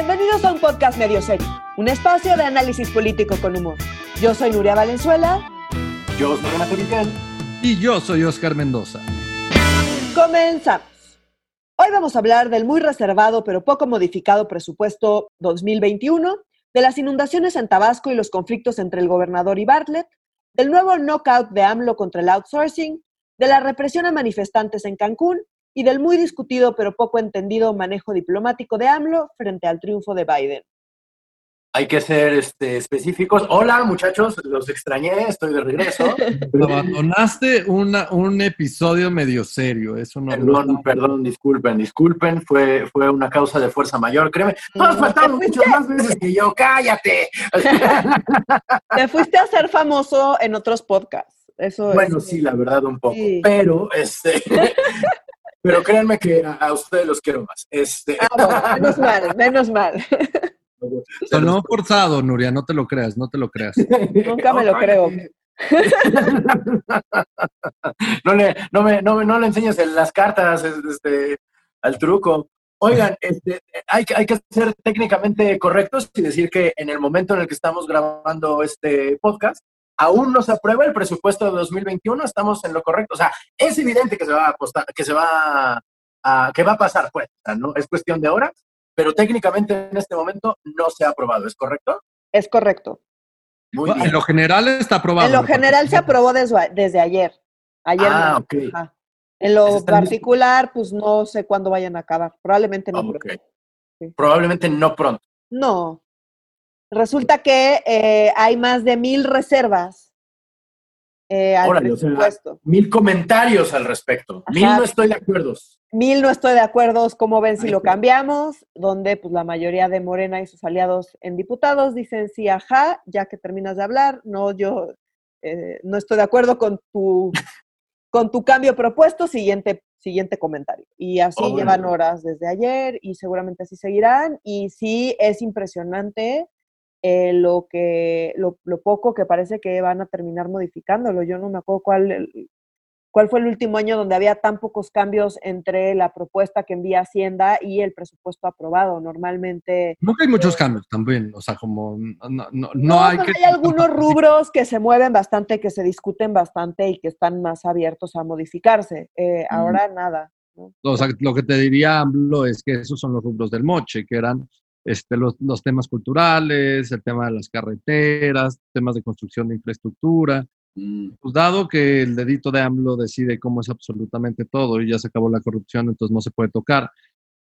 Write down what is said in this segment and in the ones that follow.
Bienvenidos a un podcast medio serio, un espacio de análisis político con humor. Yo soy Nuria Valenzuela. Yo soy Renato Villán. Y yo soy Oscar Mendoza. Comenzamos. Hoy vamos a hablar del muy reservado pero poco modificado presupuesto 2021, de las inundaciones en Tabasco y los conflictos entre el gobernador y Bartlett, del nuevo knockout de AMLO contra el outsourcing, de la represión a manifestantes en Cancún y del muy discutido pero poco entendido manejo diplomático de AMLO frente al triunfo de Biden. Hay que ser este, específicos. Hola muchachos, los extrañé, estoy de regreso. Abandonaste una, un episodio medio serio, eso no. Perdón, perdón, disculpen, disculpen, fue, fue una causa de fuerza mayor, créeme. Tú has faltado muchas más veces que yo, cállate. Te fuiste a ser famoso en otros podcasts. Eso bueno, sí, la verdad, un poco. Pero, este. pero créanme que a, ustedes los quiero más. Este. Ah, menos mal, menos mal. Sonó forzado, Nuria, no te lo creas, no te lo creas. Nunca me lo creo. no, le, no, me, no, no le enseñes las cartas este, al truco. Oigan, este, hay, hay que ser técnicamente correctos y decir que en el momento en el que estamos grabando este podcast, aún no se aprueba el presupuesto de 2021, estamos en lo correcto. O sea, es evidente que se va a apostar, que se va a, que va a pasar, pues, ¿no? Es cuestión de horas, pero técnicamente en este momento no se ha aprobado, ¿es correcto? Es correcto. Muy bien. En lo general está aprobado. En lo general se aprobó desde, ayer. Ayer. Ah, ok. En lo particular, pues no sé cuándo vayan a acabar. Probablemente no. pronto. Probablemente no pronto. No, Resulta que eh, hay más de mil reservas eh, al presupuesto. mil comentarios al respecto. Mil no estoy de acuerdo. Mil no estoy de acuerdo. ¿Cómo ven si lo cambiamos? Donde pues la mayoría de Morena y sus aliados en diputados dicen sí, ajá, ya que terminas de hablar. No, yo eh, no estoy de acuerdo con tu, con tu cambio propuesto. Siguiente siguiente comentario. Y así llevan horas desde ayer y seguramente así seguirán. Y sí es impresionante eh, lo, que, lo, poco que parece que van a terminar modificándolo. Yo no me acuerdo cuál, cuál fue el último año donde había tan pocos cambios entre la propuesta que envía Hacienda y el presupuesto aprobado. Normalmente... No hay muchos eh, cambios también, o sea, como no, hay... hay algunos rubros que se mueven bastante, que se discuten bastante y que están más abiertos a modificarse. Eh, ahora nada. O sea, lo que te diría AMLO es que esos son los rubros del moche, que eran este, los, los, temas culturales, el tema de las carreteras, temas de construcción de infraestructura. Mm. Pues dado que el dedito de AMLO decide cómo es absolutamente todo y ya se acabó la corrupción, entonces no se puede tocar.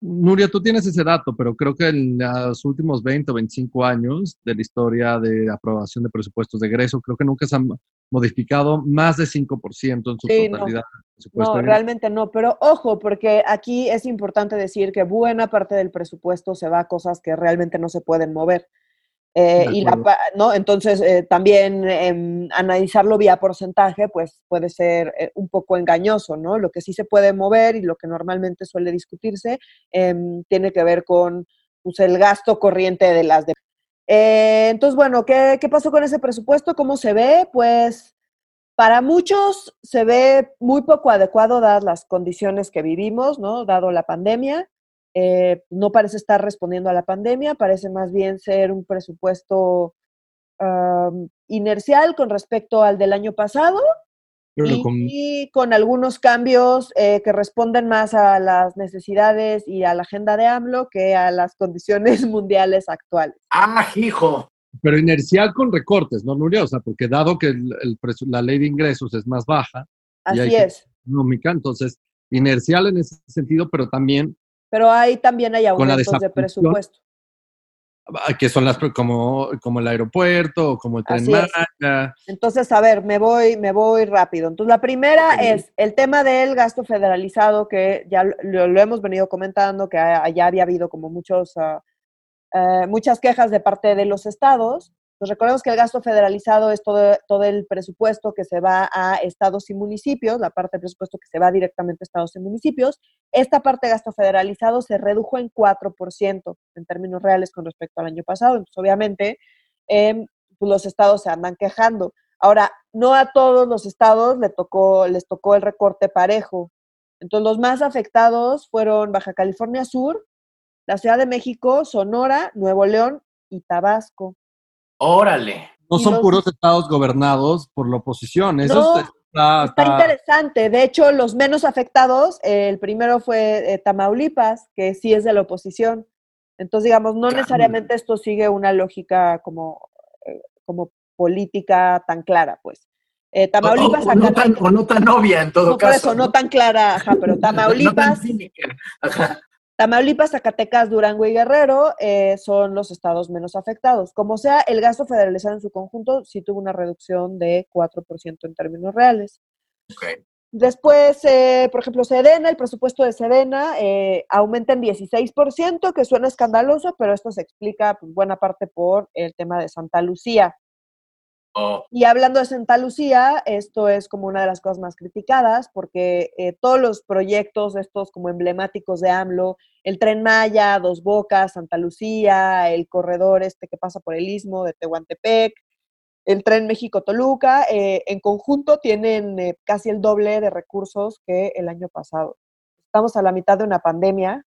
Nuria, tú tienes ese dato, pero creo que en los últimos 20 o 25 años de la historia de aprobación de presupuestos de egreso, creo que nunca se han modificado más de 5% en su totalidad. No, realmente no, pero ojo, porque aquí es importante decir que buena parte del presupuesto se va a cosas que realmente no se pueden mover. Eh, y la, ¿no? Entonces, eh, también em, analizarlo vía porcentaje, pues puede ser eh, un poco engañoso, ¿no? Lo que sí se puede mover y lo que normalmente suele discutirse em, tiene que ver con pues, el gasto corriente de las... De entonces, bueno, ¿qué, ¿qué pasó con ese presupuesto? ¿Cómo se ve? Pues para muchos se ve muy poco adecuado dadas las condiciones que vivimos, ¿no? Dado la pandemia. Eh, no parece estar respondiendo a la pandemia, parece más bien ser un presupuesto inercial con respecto al del año pasado y, con... algunos cambios eh, que responden más a las necesidades y a la agenda de AMLO que a las condiciones mundiales actuales. ¡Ah, hijo! Pero inercial con recortes, ¿no, Nuria? O sea, porque dado que el, la ley de ingresos es más baja, Así es. Económica, entonces, inercial en ese sentido, pero también pero ahí también hay aumentos de presupuesto. Ah, que son las como, como el aeropuerto, como el tren Entonces, a ver, me voy, me voy rápido. Entonces, la primera es el tema del gasto federalizado, que ya lo, hemos venido comentando, que ya había habido como muchos, uh, muchas quejas de parte de los estados. Pues recordemos que el gasto federalizado es todo, todo el presupuesto que se va a estados y municipios, la parte del presupuesto que se va directamente a estados y municipios. Esta parte de gasto federalizado se redujo en 4% en términos reales con respecto al año pasado. Entonces, obviamente, em, pues los estados se andan quejando. Ahora, no a todos los estados les tocó, les tocó el recorte parejo. Entonces, los más afectados fueron Baja California Sur, la Ciudad de México, Sonora, Nuevo León y Tabasco. Órale. No son puros estados gobernados por la oposición. Eso está, interesante. De hecho, los menos afectados, el primero fue eh, Tamaulipas, que sí es de la oposición. Entonces, digamos, no necesariamente esto sigue una lógica como, eh, como política tan clara, pues. Eh, Tamaulipas, o, no tan, o, no tan, obvia en todo caso. Por eso, ¿no? tan clara, ajá, pero Tamaulipas. Tamaulipas, Zacatecas, Durango y Guerrero eh, son los estados menos afectados. Como sea, el gasto federalizado en su conjunto sí tuvo una reducción de 4% en términos reales. Después, eh, por ejemplo, Sedena, el presupuesto de Sedena eh, aumenta en 16%, que suena escandaloso, pero esto se explica pues, buena parte por el tema de Santa Lucía. Oh. Y hablando de Santa Lucía, esto es como una de las cosas más criticadas porque eh, todos los proyectos estos como emblemáticos de AMLO, el Tren Maya, Dos Bocas, Santa Lucía, el corredor este que pasa por el istmo de Tehuantepec, el Tren México-Toluca, eh, en conjunto tienen eh, casi el doble de recursos que el año pasado. Estamos a la mitad de una pandemia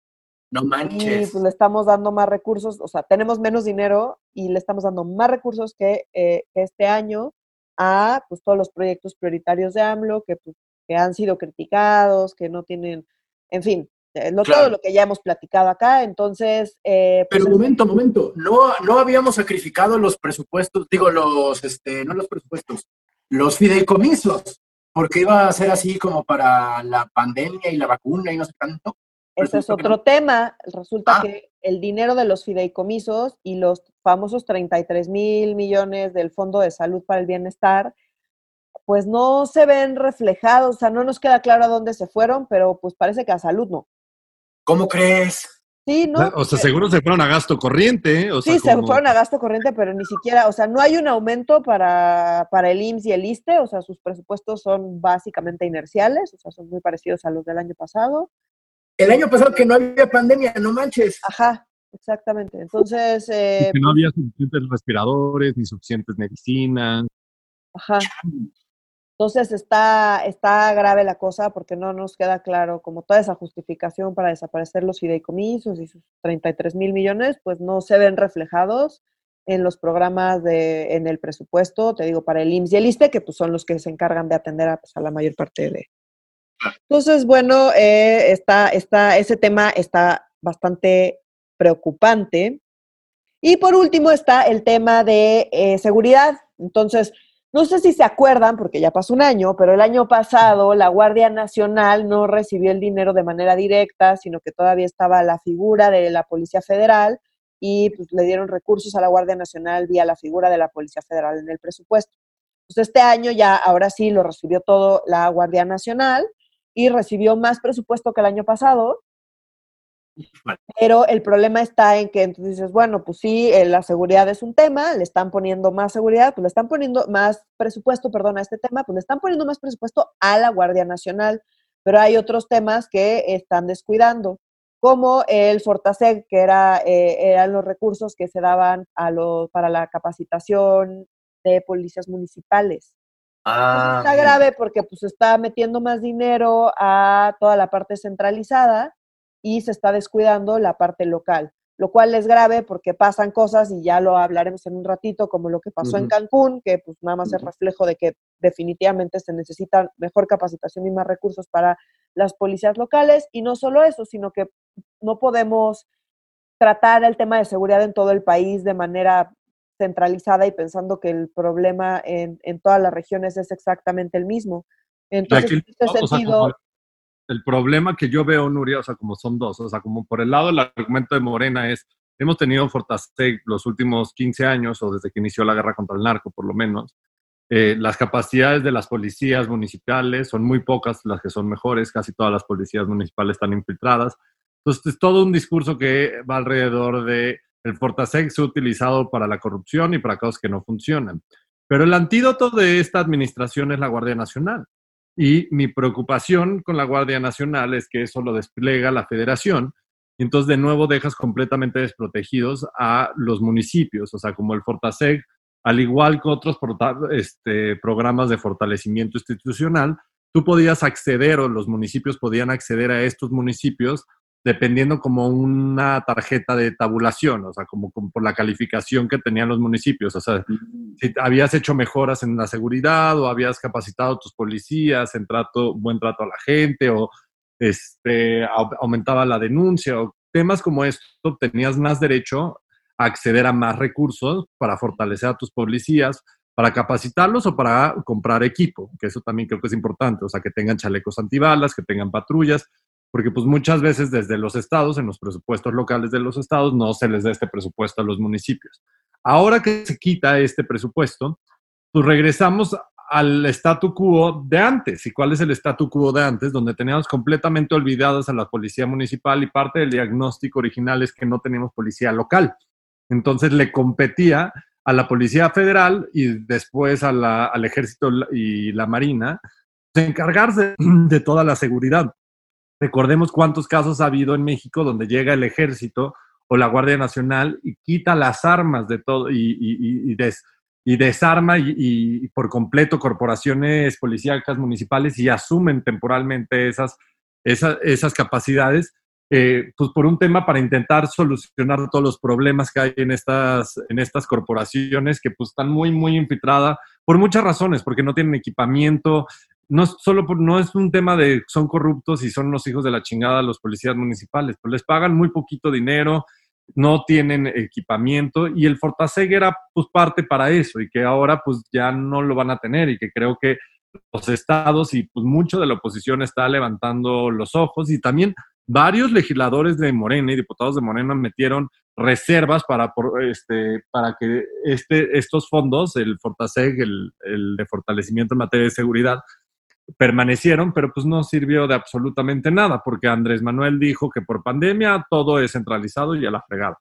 no manches. Y pues, le estamos dando más recursos, o sea, tenemos menos dinero y le estamos dando más recursos que, eh, este año a pues, todos los proyectos prioritarios de AMLO que, pues, que han sido criticados, que no tienen, en fin, eh, no todo lo que ya hemos platicado acá, entonces... Eh, pues, Pero momento, momento, no, no habíamos sacrificado los presupuestos, digo, los, este, no los presupuestos, los fideicomisos, porque iba a ser así como para la pandemia y la vacuna y no sé tanto. Ese es otro tema. Resulta ah. que el dinero de los fideicomisos y los famosos 33 mil millones del Fondo de Salud para el Bienestar, pues no se ven reflejados, o sea, no nos queda claro a dónde se fueron, pero pues parece que a salud no. ¿Cómo crees? Sí, ¿no? O sea, seguro se fueron a gasto corriente. O sí, se fueron a gasto corriente, pero ni siquiera, o sea, no hay un aumento para, para el IMSS y el ISTE, o sea, sus presupuestos son básicamente inerciales, o sea, son muy parecidos a los del año pasado. El año pasado que no había pandemia, no manches. Ajá, exactamente. Entonces... Eh, que no había suficientes respiradores ni suficientes medicinas. Ajá. Entonces está, está grave la cosa porque no nos queda claro como toda esa justificación para desaparecer los fideicomisos y sus 33 mil millones, pues no se ven reflejados en los programas de, en el presupuesto, te digo, para el IMSS y el ISTE, que pues son los que se encargan de atender a, pues, a la mayor parte de, entonces, bueno, eh, está, está, ese tema está bastante preocupante. Y por último está el tema de eh, seguridad. Entonces, no sé si se acuerdan, porque ya pasó un año, pero el año pasado la Guardia Nacional no recibió el dinero de manera directa, sino que todavía estaba la figura de la Policía Federal y pues, le dieron recursos a la Guardia Nacional vía la figura de la Policía Federal en el presupuesto. Pues este año ya, ahora sí, lo recibió todo la Guardia Nacional y recibió más presupuesto que el año pasado. Pero el problema está en que entonces dices, bueno, pues sí, eh, la seguridad es un tema, le están poniendo más seguridad, pues le están poniendo más presupuesto, perdón, a este tema, pues le están poniendo más presupuesto a la Guardia Nacional, pero hay otros temas que están descuidando, como el Fortaseg, que era, eh, eran los recursos que se daban a los, para la capacitación de policías municipales. Ah, está grave porque pues está metiendo más dinero a toda la parte centralizada y se está descuidando la parte local, lo cual es grave porque pasan cosas y ya lo hablaremos en un ratito, como lo que pasó en Cancún, que pues nada más es reflejo de que definitivamente se necesita mejor capacitación y más recursos para las policías locales. Y no solo eso, sino que no podemos tratar el tema de seguridad en todo el país de manera centralizada y pensando que el problema en, en todas las regiones es exactamente el mismo. Entonces, en este sentido... el problema que yo veo, Nuria, o sea, como son dos, o sea, como por el lado del argumento de Morena es, hemos tenido Fortaseg los últimos 15 años, o desde que inició la guerra contra el narco, por lo menos, eh, las capacidades de las policías municipales son muy pocas las que son mejores, casi todas las policías municipales están infiltradas. Entonces, es todo un discurso que va alrededor de el Fortaseg se ha utilizado para la corrupción y para cosas que no funcionan. Pero el antídoto de esta administración es la Guardia Nacional. Y mi preocupación con la Guardia Nacional es que eso lo despliega la federación y entonces de nuevo dejas completamente desprotegidos a los municipios, o sea, como el Fortaseg, al igual que otros este, programas de fortalecimiento institucional, tú podías acceder o los municipios podían acceder a estos municipios dependiendo como una tarjeta de tabulación, o sea, como, por la calificación que tenían los municipios. O sea, mm. si habías hecho mejoras en la seguridad o habías capacitado a tus policías en trato, buen trato a la gente o este, aumentaba la denuncia o temas como esto, tenías más derecho a acceder a más recursos para fortalecer a tus policías, para capacitarlos o para comprar equipo, que eso también creo que es importante, o sea, que tengan chalecos antibalas, que tengan patrullas, porque pues muchas veces desde los estados, en los presupuestos locales de los estados, no se les da este presupuesto a los municipios. Ahora que se quita este presupuesto, pues regresamos al statu quo de antes. ¿Y cuál es el statu quo de antes? Donde teníamos completamente olvidadas a la policía municipal y parte del diagnóstico original es que no teníamos policía local. Entonces le competía a la Policía Federal y después al Ejército y la Marina de encargarse de toda la seguridad. Recordemos cuántos casos ha habido en México donde llega el ejército o la Guardia Nacional y quita las armas de todo y, desarma y, por completo corporaciones policíacas municipales y asumen temporalmente esas, esas, capacidades, eh, pues por un tema para intentar solucionar todos los problemas que hay en estas, en estas corporaciones que pues están muy, muy infiltradas por muchas razones, porque no tienen equipamiento, no solo no es un tema de son corruptos y son los hijos de la chingada los policías municipales, pues les pagan muy poquito dinero, no tienen equipamiento y el Fortaseg era pues parte para eso y que ahora pues ya no lo van a tener y que creo que los estados y pues mucho de la oposición está levantando los ojos y también varios legisladores de Morena y diputados de Morena metieron reservas para, este, para que este, estos fondos, el Fortaseg, el, el de fortalecimiento en materia de seguridad, permanecieron, pero pues no sirvió de absolutamente nada, porque Andrés Manuel dijo que por pandemia todo es centralizado y a la fregada.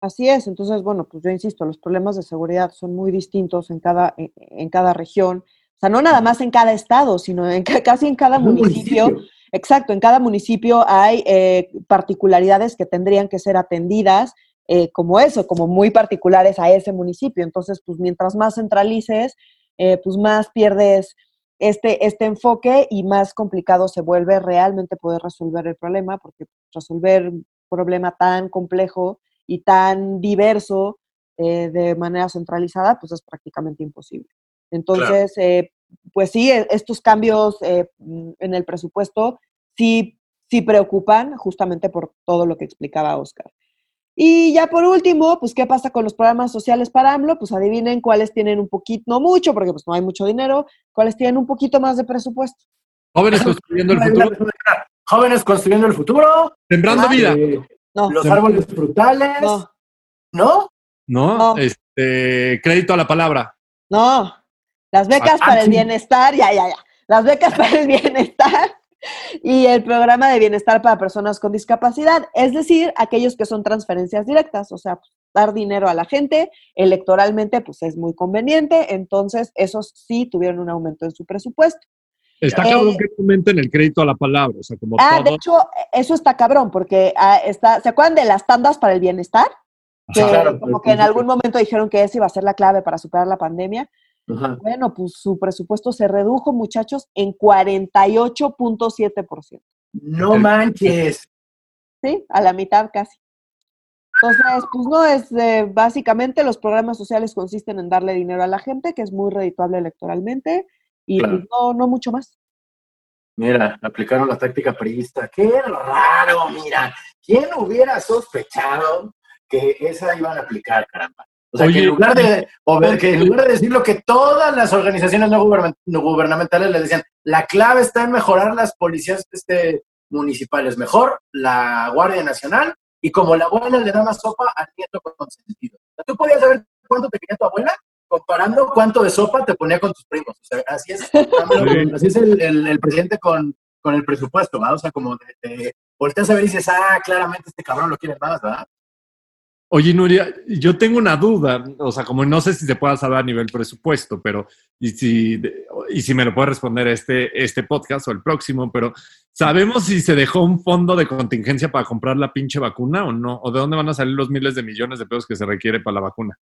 Así es, entonces, bueno, pues yo insisto, los problemas de seguridad son muy distintos en cada, en, cada región, o sea, no nada más en cada estado, sino en, casi en cada municipio. Exacto, en cada municipio hay eh, particularidades que tendrían que ser atendidas eh, como eso, como muy particulares a ese municipio. Entonces, pues mientras más centralices, eh, pues más pierdes este, este enfoque y más complicado se vuelve realmente poder resolver el problema, porque resolver un problema tan complejo y tan diverso eh, de manera centralizada, pues es prácticamente imposible. Entonces, eh, pues sí, e, estos cambios eh, en el presupuesto sí, sí preocupan justamente por todo lo que explicaba Oscar. Y ya por último, pues, ¿qué pasa con los programas sociales para AMLO? Pues adivinen cuáles tienen un poquito, no mucho, porque pues no hay mucho dinero, cuáles tienen un poquito más de presupuesto. Jóvenes construyendo el futuro. Jóvenes construyendo el futuro. Sembrando ah, vida. no. Los árboles frutales. No. ¿No? No. Este, crédito a la palabra. No. Las becas para el bienestar, ya, ya, ya. Las becas para el bienestar y el programa de bienestar para personas con discapacidad, es decir, aquellos que son transferencias directas, o sea, dar dinero a la gente electoralmente, pues es muy conveniente, entonces esos sí tuvieron un aumento en su presupuesto. Está cabrón eh, que aumenten el crédito a la palabra, o sea, como Ah, de hecho, eso está cabrón, porque ah, está, ¿se acuerdan de las tandas para el bienestar? Que como que en algún momento dijeron que esa iba a ser la clave para superar la pandemia. Bueno, pues su presupuesto se redujo, muchachos, en 48.7%. No manches. Sí, a la mitad casi. Entonces, pues no es, eh, básicamente los programas sociales consisten en darle dinero a la gente, que es muy redituable electoralmente, y pues, no, no mucho más. Mira, aplicaron la táctica priista. Qué raro, mira. ¿Quién hubiera sospechado que esa iban a aplicar, caramba? O sea, que en lugar de, o ver, que en lugar de decir lo que todas las organizaciones no, gubernamentales le decían, la clave está en mejorar las policías este, municipales, mejor la Guardia Nacional, y como la abuela le da más sopa al nieto con sentido. tú podías saber cuánto te quería tu abuela comparando cuánto de sopa te ponía con tus primos. O sea, así es, así es el, presidente con, con, el presupuesto, ¿verdad? O sea, como te, volteas a ver y dices, ah, claramente este cabrón lo quiere más, ¿verdad? Oye, Nuria, yo tengo una duda, o sea, como no sé si se pueda saber a nivel presupuesto, pero y si, y si me lo puede responder este, este podcast o el próximo, pero ¿sabemos si se dejó un fondo de contingencia para comprar la pinche vacuna o no? ¿O de dónde van a salir los miles de millones de pesos que se requiere para la vacuna?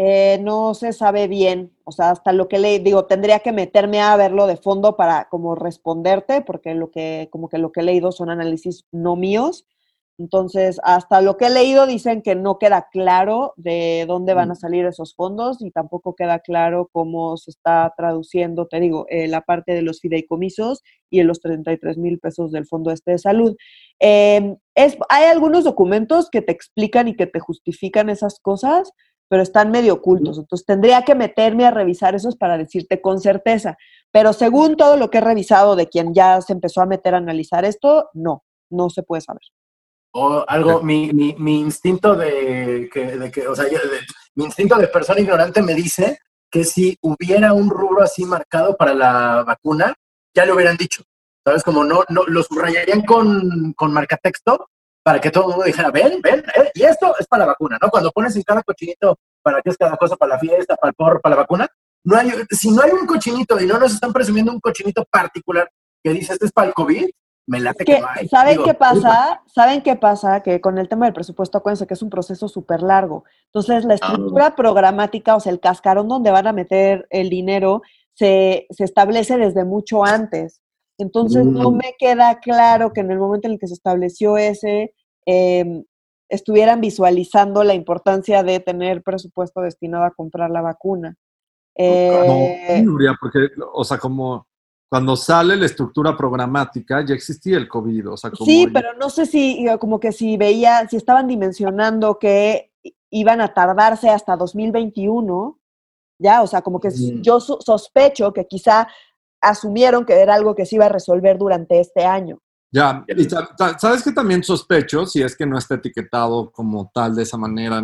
eh, no se sabe bien, o sea, hasta lo que le digo, tendría que meterme a verlo de fondo para como responderte, porque lo que, como que lo que he leído son análisis no míos. Entonces, hasta lo que he leído dicen que no queda claro de dónde van a salir esos fondos y tampoco queda claro cómo se está traduciendo, te digo, eh, la parte de los fideicomisos y en los 33 mil pesos del Fondo Este de Salud. Em, es, hay algunos documentos que te explican y que te justifican esas cosas, pero están medio ocultos. Entonces, tendría que meterme a revisar esos para decirte con certeza. Pero según todo lo que he revisado de quien ya se empezó a meter a analizar esto, no, no se puede saber. O algo, mi, mi, mi instinto de que, de que o sea, mi instinto de persona ignorante me dice que si hubiera un rubro así marcado para la vacuna, ya lo hubieran dicho. ¿Sabes? Como no, no lo subrayarían con, con marcatexto para que todo el mundo dijera, ven, ven, eh, y esto es para la vacuna, ¿no? Cuando pones en cada cochinito para qué es cada cosa, para la fiesta, para el porro, para la vacuna, no hay, si no hay un cochinito y no nos están presumiendo un cochinito particular que dice, este es para el COVID, me late que, que ¿Saben qué pasa? ¿Saben qué pasa? Que con el tema del presupuesto, acuérdense que es un proceso súper largo. Entonces, la ah. estructura programática, o sea, el cascarón donde van a meter el dinero, se, se establece desde mucho antes. Entonces, no mm. me queda claro que en el momento en el que se estableció ese, eh, estuvieran visualizando la importancia de tener presupuesto destinado a comprar la vacuna. Eh, no, porque, o sea, como cuando sale la estructura programática, ya existía el COVID. O sea, sí, pero no sé si, como que si veía, si estaban dimensionando que iban a tardarse hasta 2021, ya, o sea, como que yo sospecho que quizá asumieron que era algo que se iba a resolver durante este año. Ya, y sabes que también sospecho, si es que no está etiquetado como tal de esa manera,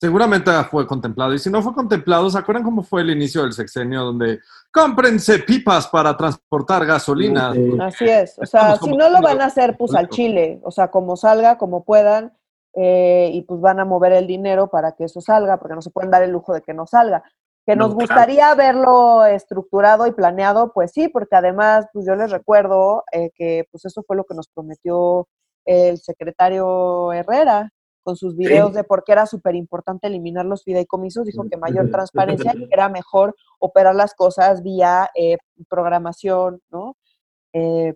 seguramente fue contemplado. Y si no fue contemplado, ¿se acuerdan cómo fue el inicio del sexenio donde cómprense pipas para transportar gasolina? Así es, o sea, si no lo van a hacer, pues al Chile, o sea, como salga, como puedan, eh, y pues van a mover el dinero para que eso salga, porque no se pueden dar el lujo de que no salga. Que nos gustaría verlo estructurado y planeado, pues sí, porque además, pues yo les recuerdo eh, que pues eso fue lo que nos prometió el secretario Herrera con sus videos de por qué era súper importante eliminar los fideicomisos, dijo que mayor transparencia y era mejor operar las cosas vía eh, programación, ¿no? Eh,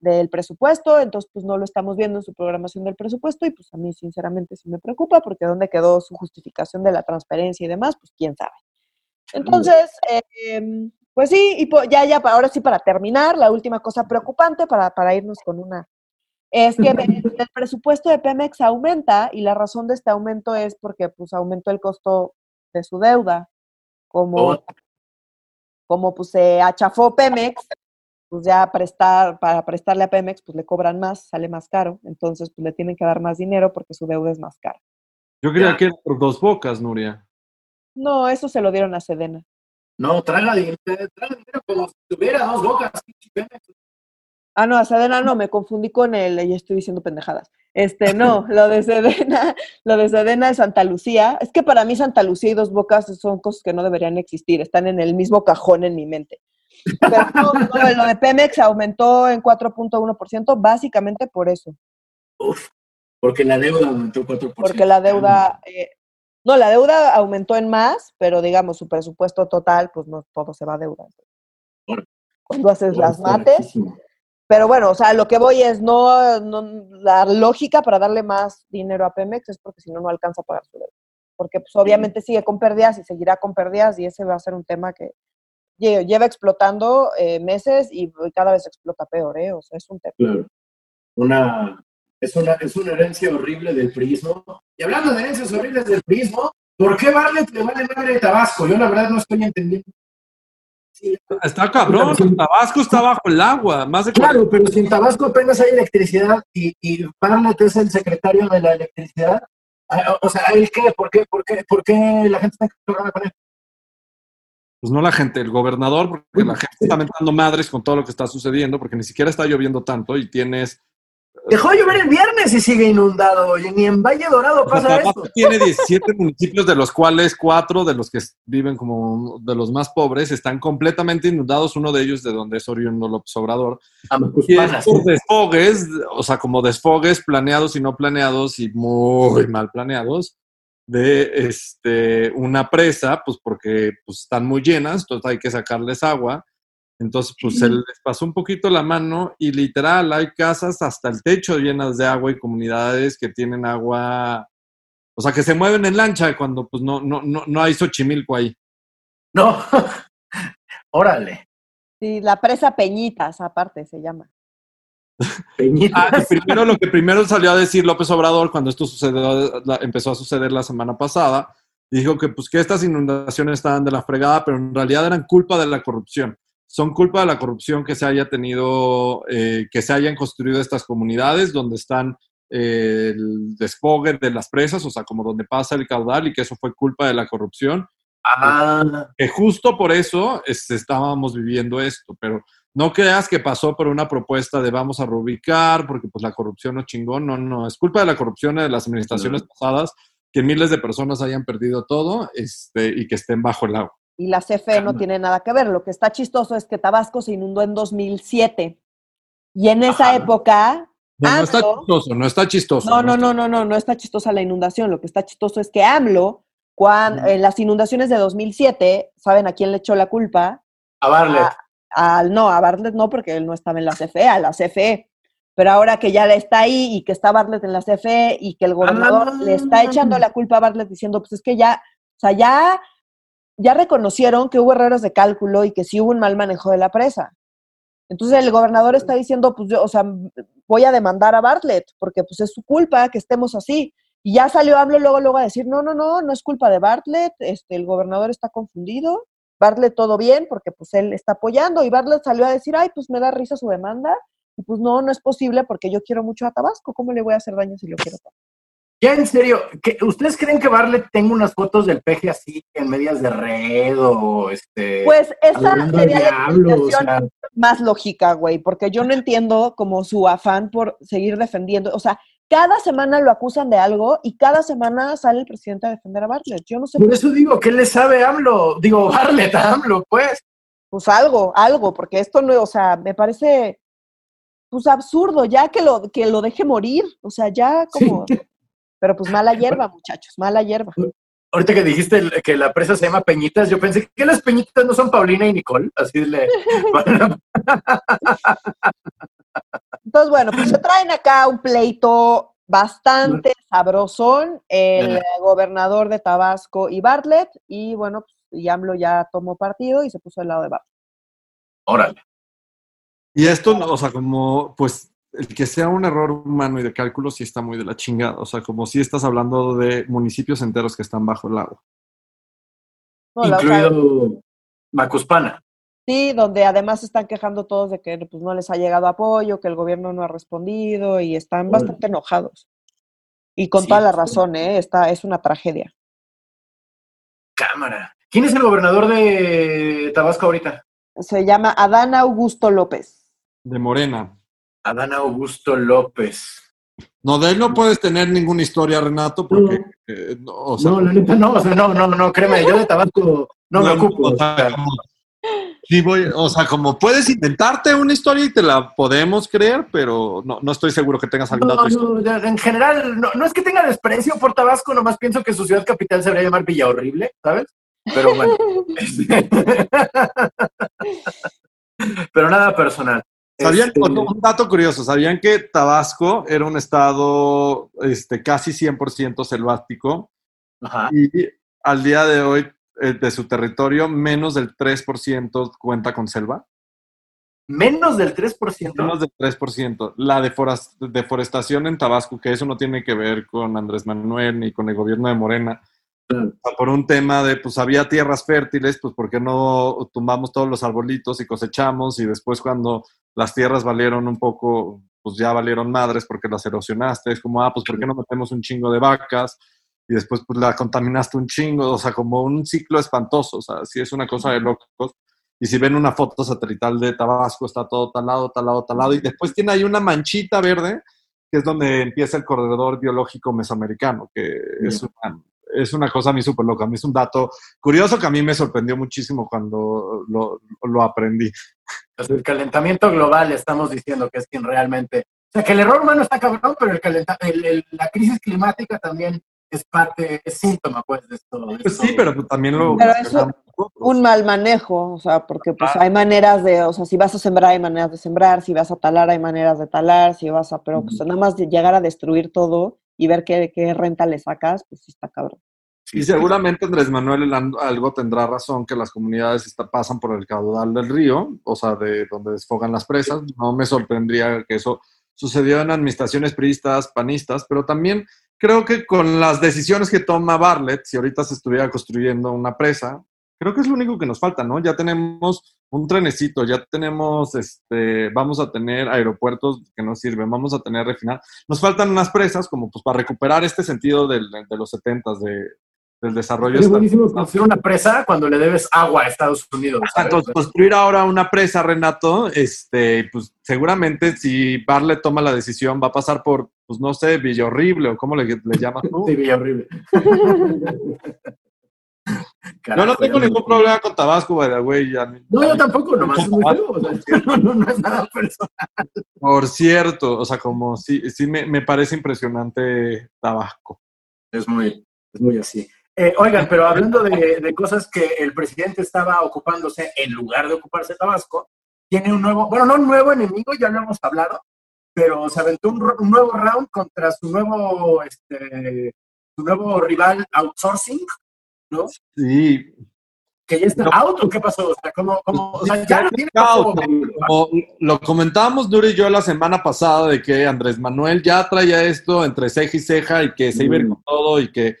del presupuesto, entonces pues no lo estamos viendo en su programación del presupuesto y pues a mí sinceramente sí me preocupa porque dónde quedó su justificación de la transparencia y demás, pues quién sabe. Entonces, em, pues sí, y ya, ya, ahora sí para terminar, la última cosa preocupante para, para irnos con una, es que el presupuesto de Pemex aumenta y la razón de este aumento es porque pues aumentó el costo de su deuda. Como, oh. como pues se achafó Pemex, pues ya prestar, para prestarle a Pemex, pues le cobran más, sale más caro, entonces pues le tienen que dar más dinero porque su deuda es más cara. Yo creía que era por dos bocas, Nuria. No, eso se lo dieron a Sedena. No, traga dinero, traga dinero como si tuviera dos bocas. Ah, no, a Sedena no, me confundí con él, ya estoy diciendo pendejadas. Este, no, lo de Sedena, lo de Sedena es Santa Lucía. Es que para mí Santa Lucía y Dos Bocas son cosas que no deberían existir, están en el mismo cajón en mi mente. Pero no, lo de Pemex aumentó en 4.1%, básicamente por eso. Uf, porque la deuda aumentó 4%. Porque la deuda, eh, no, la deuda aumentó en más, pero digamos, su presupuesto total, pues no todo se va a deuda. Cuando haces las mates. Pero bueno, o sea, lo que voy es, no, no, la lógica para darle más dinero a Pemex es porque si no, no alcanza a pagar su deuda. Porque pues obviamente sigue con pérdidas y seguirá con pérdidas y ese va a ser un tema que lleva explotando eh, meses y cada vez explota peor, ¿eh? O sea, es un tema. Claro. Una, es una, es una herencia horrible del prismo. Y hablando de herencias horribles del prismo, ¿por qué Barlet le vale madre de Tabasco? Yo la verdad no estoy entendiendo. Está cabrón, Tabasco está bajo el agua. Más de claro, pero si en Tabasco apenas hay electricidad y, y Barlet es el secretario de la electricidad, ah, o sea, ¿el qué? ¿Por qué, por qué, por qué la gente está encabronada con él? Pues no la gente, el gobernador, porque la gente está mentando madres con todo lo que está sucediendo, porque ni siquiera está lloviendo tanto y tienes Dejó de llover el viernes y sigue inundado, oye, ni en Valle Dorado pasa eso. Tiene 17 municipios, de los cuales cuatro de los que viven como de los más pobres están completamente inundados, uno de ellos de donde es Oriundo López Obrador. Ah, pues y desfogues, o sea, como desfogues planeados y no planeados y muy mal planeados, de este, una presa, pues porque pues, están muy llenas, entonces hay que sacarles agua. Entonces, pues se les pasó un poquito la mano y literal hay casas hasta el techo llenas de agua y comunidades que tienen agua, o sea, que se mueven en lancha cuando pues no, no, no, no hay Xochimilco ahí. No, órale. Sí, la presa Peñitas, aparte se llama. Peñitas. Ah, primero lo que primero salió a decir López Obrador cuando esto sucedió, empezó a suceder la semana pasada, dijo que pues que estas inundaciones estaban de la fregada, pero en realidad eran culpa de la corrupción. Son culpa de la corrupción que se haya tenido, eh, que se hayan construido estas comunidades donde están eh, el despogue de las presas, o sea, como donde pasa el caudal y que eso fue culpa de la corrupción. Ah. Que justo por eso este, estábamos viviendo esto, pero no creas que pasó por una propuesta de vamos a reubicar, porque pues la corrupción no chingón, no, no, es culpa de la corrupción de las administraciones pasadas que miles de personas hayan perdido todo este, y que estén bajo el agua. Y la CFE no tiene nada que ver. Lo que está chistoso es que Tabasco se inundó en 2007. Y en esa época... No, está chistoso, no está chistoso. No, no, no, no, no, no está chistosa la inundación. Lo que está chistoso es que AMLO cuando, en las inundaciones de 2007, ¿saben a quién le echó la culpa? A Bartlett. no, a Bartlett no, porque él no estaba en la CFE, a la CFE. Pero ahora que ya está ahí y que está Bartlett en la CFE y que el gobernador le está ah. echando la culpa a Bartlett diciendo, pues es que ya, o sea, ya, ya reconocieron que hubo errores de cálculo y que sí hubo un mal manejo de la presa. Entonces el gobernador está diciendo, pues yo, o sea, voy a demandar a Bartlett porque pues es su culpa que estemos así. Y ya salió AMLO luego, luego a decir, no, no, no, no es culpa de Bartlett, este, el gobernador está confundido, Bartlett todo bien, porque pues él está apoyando, y Bartlett salió a decir, ay, pues me da risa su demanda, y pues no, no es posible porque yo quiero mucho a Tabasco, ¿cómo le voy a hacer daño si lo quiero Ya en serio, ¿ustedes creen que Bartlett tenga unas fotos del peje así en medias de red o este? Pues esa sería la más lógica, güey, porque yo no entiendo como su afán por seguir defendiendo, o sea, cada semana lo acusan de algo y cada semana sale el presidente a defender a Bartlett. Yo no sé. Por eso digo, ¿qué le sabe AMLO? Digo, Bartlett AMLO, pues. Pues algo, algo, porque esto no, o sea, me parece pues absurdo, ya que lo, que lo deje morir, o sea, ya como, pero pues mala hierba, muchachos, mala hierba. Ahorita que dijiste que la presa se llama Peñitas, yo pensé que las Peñitas no son Paulina y Nicole, así le... Entonces, bueno, pues se traen acá un pleito bastante sabrosón, el gobernador de Tabasco y Bartlett, y bueno, pues Yamlo ya tomó partido y se puso al lado de Bartlett. Órale. Y esto, o sea, como, pues, el que sea un error humano y de cálculo sí está muy de la chingada. O sea, como si estás hablando de municipios enteros que están bajo el agua. Incluido Macuspana. Sí, donde además están quejando todos de que pues, no les ha llegado apoyo, que el gobierno no ha respondido y están bastante enojados. Y con toda la razón, ¿eh? Esta es una tragedia. Cámara. ¿Quién es el gobernador de Tabasco ahorita? Se llama Adán Augusto López. De Morena. Adán Augusto López. No, de él no puedes tener ninguna historia, Renato, porque... No, eh, o sea, no, la neta no, o sea, no, no, no, créeme, yo de Tabasco no, me ocupo. Sí, voy, o sea, como puedes inventarte una historia y te la podemos creer, pero no, no estoy seguro que tengas alguna otra historia. en general, no, no, es que tenga desprecio por Tabasco, nomás pienso que su ciudad capital se debería llamar Villa Horrible, ¿sabes? Pero bueno. Pero nada personal. ¿Sabían, este, un dato curioso, ¿sabían que Tabasco era un estado este, casi 100% selvático? Ajá. Y al día de hoy eh, de su territorio, menos del 3% cuenta con selva. Menos del 3%. Menos del 3%. La deforestación en Tabasco, que eso no tiene que ver con Andrés Manuel ni con el gobierno de Morena, por un tema de, pues había tierras fértiles, pues ¿por qué no tumbamos todos los arbolitos y cosechamos? Y después cuando las tierras valieron un poco, pues ya valieron madres porque las erosionaste, es como, ah, pues ¿por qué no metemos un chingo de vacas? y después pues la contaminaste un chingo, o sea, como un ciclo espantoso, o sea, sí es una cosa de locos. Y si ven una foto satelital de Tabasco, está todo talado, talado, talado, y después tiene ahí una manchita verde, que es donde empieza el corredor biológico mesoamericano, que es, una, es una cosa a mí súper loca. A mí es un dato curioso que a mí me sorprendió muchísimo cuando lo, lo aprendí. Pues el calentamiento global, estamos diciendo que es quien realmente... O sea, que el error humano está cabrón, pero el, calenta, el, la crisis climática también es parte, es síntoma, pues, de esto. pues sí, pero también lo... Pero es un mal manejo, o sea, porque pues hay maneras de, o sea, si vas a sembrar hay maneras de sembrar, si vas a talar hay maneras de talar, si vas a, pero pues nada más de llegar a destruir todo y ver qué, qué renta le sacas, pues sí está cabrón. Y seguramente Andrés Manuel algo tendrá razón que las comunidades está, pasan por el caudal del río, o sea, de donde desfogan las presas. No me sorprendría que eso sucedió en administraciones priistas, panistas, pero también creo que con las decisiones que toma Bartlett, si ahorita se estuviera construyendo una presa, creo que es lo único que nos falta, ¿no? Ya tenemos un trenecito, ya tenemos, este, vamos a tener aeropuertos que nos sirven, vamos a tener refinar. Nos faltan unas presas como pues para recuperar este sentido de los 70 de, del desarrollo. Es buenísimo construir una presa cuando le debes agua a Estados Unidos. Entonces, construir ahora una presa, Renato, este, pues seguramente si Barle toma la decisión va a pasar por, pues no sé, Villa Horrible o cómo le, le llamas tú. Sí, Villa Horrible. yo no tengo ningún problema con Tabasco, güey. No, yo tampoco, nomás es muy feo, no, no, es nada personal. Por cierto, o sea, como sí, sí me, me parece impresionante Tabasco. Es muy, es muy así. Eh, oigan, pero hablando de, cosas que el presidente estaba ocupándose en lugar de ocuparse Tabasco, tiene un nuevo, bueno, no un nuevo enemigo, ya lo hemos hablado, pero se aventó un, nuevo round contra su nuevo, este, su nuevo rival outsourcing, ¿no? Sí. Que ya está out o qué pasó? O sea, ¿cómo, o sea, ya lo comentábamos Duri y yo la semana pasada de que Andrés Manuel ya traía esto entre ceja y ceja y que se iba a ir con todo y que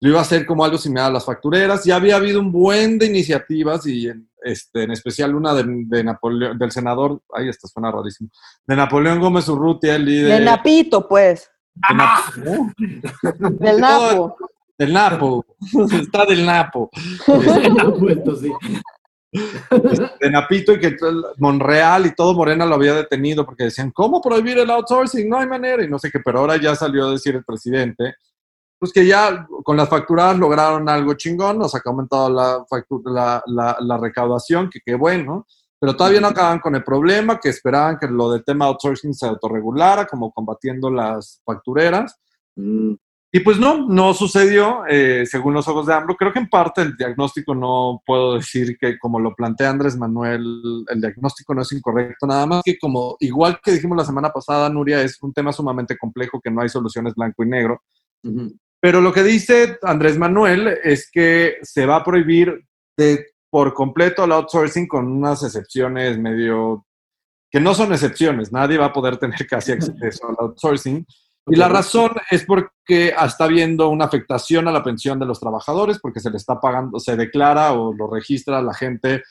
lo iba a hacer como algo similar a las factureras. Ya había habido un buen de iniciativas y en, este, en especial una de, Napoleón, del senador, ay, esta suena rarísimo, de Napoleón Gómez Urrutia, el líder. De Napito, pues. del Napo. Del Napo. Está del Napo. de Napito y que Monreal y todo Morena lo había detenido porque decían, ¿cómo prohibir el outsourcing? No hay manera y no sé qué, pero ahora ya salió a decir el presidente pues que ya con las facturadas lograron algo chingón, nos ha aumentado la, factura, la, la, recaudación, que qué bueno, pero todavía no acaban con el problema, que esperaban que lo del tema outsourcing se autorregulara, como combatiendo las factureras. Mm. Y pues no, no sucedió, eh, según los ojos de AMLO. Creo que en parte el diagnóstico no puedo decir que, como lo plantea Andrés Manuel, el diagnóstico no es incorrecto, nada más que como, igual que dijimos la semana pasada, Nuria, es un tema sumamente complejo que no hay soluciones blanco y negro. Pero lo que dice Andrés Manuel es que se va a prohibir de, por completo el outsourcing con unas excepciones medio que no son excepciones, nadie va a poder tener casi acceso al outsourcing. Y la razón es porque está habiendo una afectación a la pensión de los trabajadores, porque se le está pagando, se declara o lo registra la gente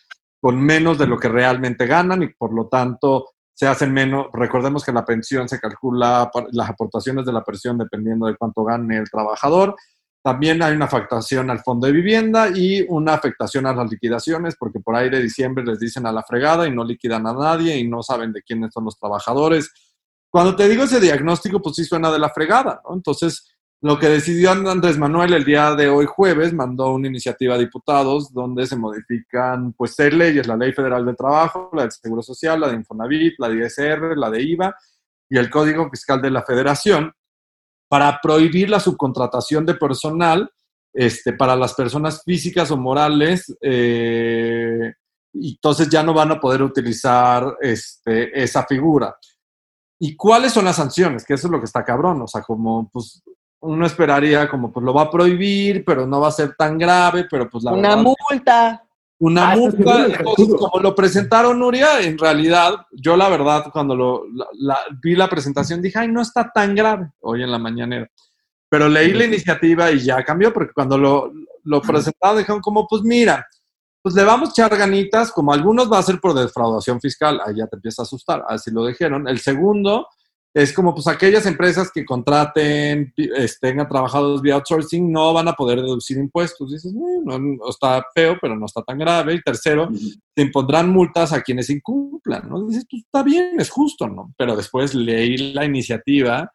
con menos de lo que realmente ganan y por lo tanto se hacen menos. Recordemos que la pensión se calcula las aportaciones de la pensión dependiendo de cuánto gane el trabajador. También hay una afectación al fondo de vivienda y una afectación a las liquidaciones, porque por ahí de diciembre les dicen a la fregada y no liquidan a nadie y no saben de quiénes son los trabajadores. Cuando te digo ese diagnóstico, pues sí suena de la fregada, ¿no? Entonces, lo que decidió Andrés Manuel el día de hoy jueves, mandó una iniciativa a diputados donde se modifican pues seis leyes, la Ley Federal de Trabajo, la del Seguro Social, la de Infonavit, la de ISR, la de IVA y el Código Fiscal de la Federación para prohibir la subcontratación de personal este, para las personas físicas o morales eh, y entonces ya no van a poder utilizar este, esa figura. ¿Y cuáles son las sanciones? Que eso es lo que está cabrón. O sea, como, pues, uno esperaría como pues lo va a prohibir, pero no va a ser tan grave, pero pues la Una multa. Una ah, multa, como lo presentaron Nuria, en realidad, yo la verdad, cuando lo, vi la presentación, dije, ay, no está tan grave hoy en la mañanera. Pero leí la iniciativa y ya cambió, porque cuando lo, lo presentaron, dijeron como, pues mira, pues le vamos a echar ganitas, como algunos va a ser por defraudación fiscal, ahí ya te empieza a asustar, así lo dijeron. El segundo es como pues aquellas empresas que contraten, tengan trabajados vía outsourcing, no van a poder deducir impuestos. Dices, no, está feo, pero no está tan grave. Y tercero, te impondrán multas a quienes incumplan, ¿no? Dices, pues está bien, es justo, ¿no? Pero después leí la iniciativa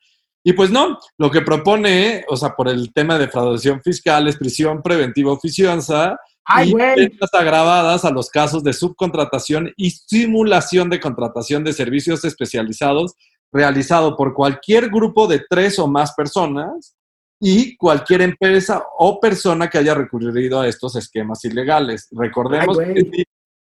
y pues no, lo que propone, o sea, por el tema de defraudación fiscal es prisión preventiva oficiosa, y penas agravadas a los casos de subcontratación y simulación de contratación de servicios especializados realizado por cualquier grupo de tres o más personas y cualquier empresa o persona que haya recurrido a estos esquemas ilegales. Recordemos que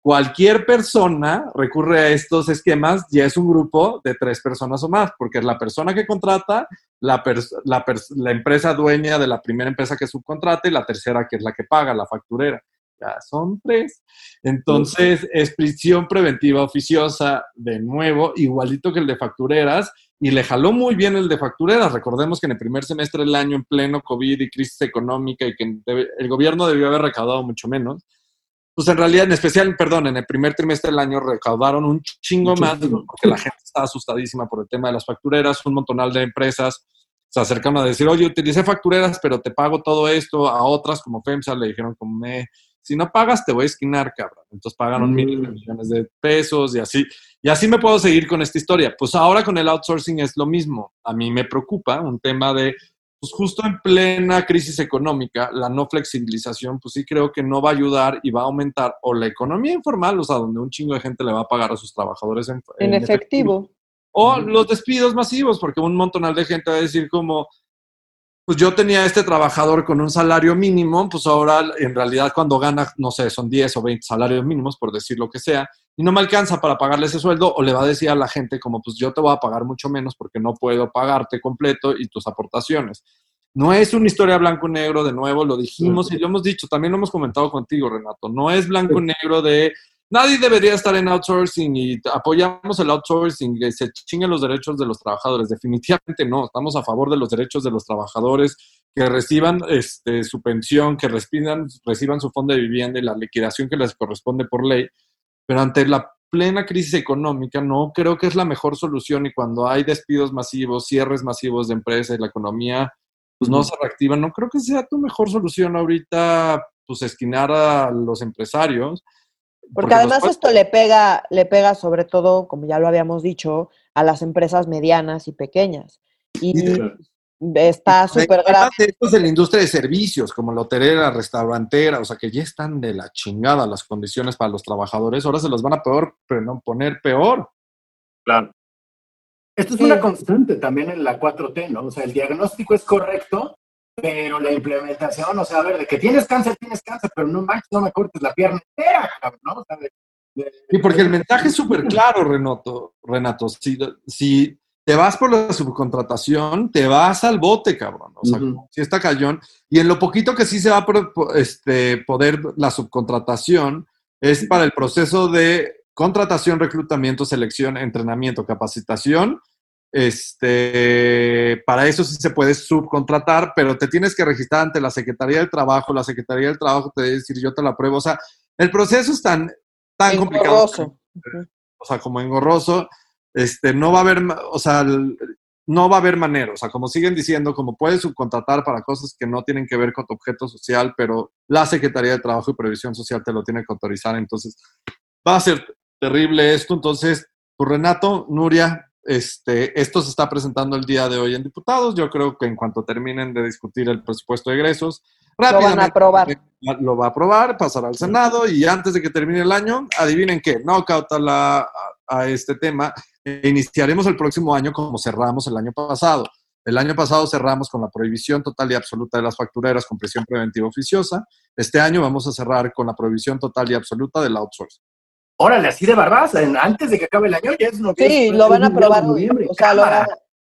cualquier persona recurre a estos esquemas, ya es un grupo de tres personas o más, porque es la persona que contrata, la, la, empresa dueña de la primera empresa que subcontrata y la tercera que es la que paga, la facturera. Ya son tres. Entonces, es prisión preventiva oficiosa, de nuevo, igualito que el de factureras, y le jaló muy bien el de factureras. Recordemos que en el primer semestre del año, en pleno COVID y crisis económica, y que el gobierno debió haber recaudado mucho menos, pues en realidad, en especial, perdón, en el primer trimestre del año recaudaron un chingo más porque la gente estaba asustadísima por el tema de las factureras, un montonal de empresas se acercaron a decir, oye, utilicé factureras, pero te pago todo esto, a otras como FEMSA le dijeron como, me, si no pagas te voy a esquinar, cabrón. Entonces pagaron miles de mm. millones de pesos y así. Y así me puedo seguir con esta historia. Pues ahora con el outsourcing es lo mismo. A mí me preocupa un tema de pues justo en plena crisis económica, la no flexibilización, pues sí creo que no va a ayudar y va a aumentar o la economía informal, o sea, donde un chingo de gente le va a pagar a sus trabajadores en, efectivo. O los despidos masivos, porque un montonal de gente va a decir como, pues yo tenía este trabajador con un salario mínimo, pues ahora en realidad cuando gana, no sé, son 10 o 20 salarios mínimos, por decir lo que sea, y no me alcanza para pagarle ese sueldo, o le va a decir a la gente como, pues yo te voy a pagar mucho menos porque no puedo pagarte completo y tus aportaciones. No es una historia blanco y negro, de nuevo, lo dijimos y lo hemos dicho, también lo hemos comentado contigo, Renato, no es blanco y negro de nadie debería estar en outsourcing y apoyamos el outsourcing, que se chinguen los derechos de los trabajadores. Definitivamente no, estamos a favor de los derechos de los trabajadores que reciban este, su pensión, que reciban, reciban su fondo de vivienda y la liquidación que les corresponde por ley. Pero ante la plena crisis económica no creo que es la mejor solución y cuando hay despidos masivos, cierres masivos de empresas y la economía pues no se reactiva, no creo que sea tu mejor solución ahorita pues esquinar a los empresarios porque, además esto le pega, le pega sobre todo, como ya lo habíamos dicho, a las empresas medianas y pequeñas. Y está súper grave. Esto es en la industria de servicios, como la hotelera, restaurantera, o sea que ya están de la chingada las condiciones para los trabajadores. Ahora se los van a peor, pero no poner peor. Claro. Esto es una constante también en la 4T, ¿no? O sea, el diagnóstico es correcto, pero la implementación, o sea, a ver, de que tienes cáncer, tienes cáncer, pero no manches, no me cortes la pierna entera, cabrón, ¿no? O sea, y porque el mensaje es súper claro, Renato. Renato, si, si te vas por la subcontratación, te vas al bote, cabrón. O sea, si está cayón. Y en lo poquito que sí se va a este, poder la subcontratación es para el proceso de contratación, reclutamiento, selección, entrenamiento, capacitación este, para eso sí se puede subcontratar, pero te tienes que registrar ante la Secretaría del Trabajo. La Secretaría del Trabajo te debe decir, yo te la apruebo. O sea, el proceso es tan, tan complicado. O sea, como engorroso. Este, no va a haber, o sea, no va a haber manera. O sea, como siguen diciendo, como puedes subcontratar para cosas que no tienen que ver con tu objeto social, pero la Secretaría de Trabajo y Previsión Social te lo tiene que autorizar. Entonces, va a ser terrible esto. Entonces, pues Renato, Nuria, este, esto se está presentando el día de hoy en diputados. Yo creo que en cuanto terminen de discutir el presupuesto de egresos, rápidamente lo, van a aprobar. lo va a aprobar, pasará al Senado y antes de que termine el año, adivinen qué, no cauta la, a este tema. Iniciaremos el próximo año como cerramos el año pasado. El año pasado cerramos con la prohibición total y absoluta de las factureras con presión preventiva oficiosa. Este año vamos a cerrar con la prohibición total y absoluta del outsourcing órale, así de barbas, antes de que acabe el año ya es lo que Sí, lo van a aprobar hoy. O sea,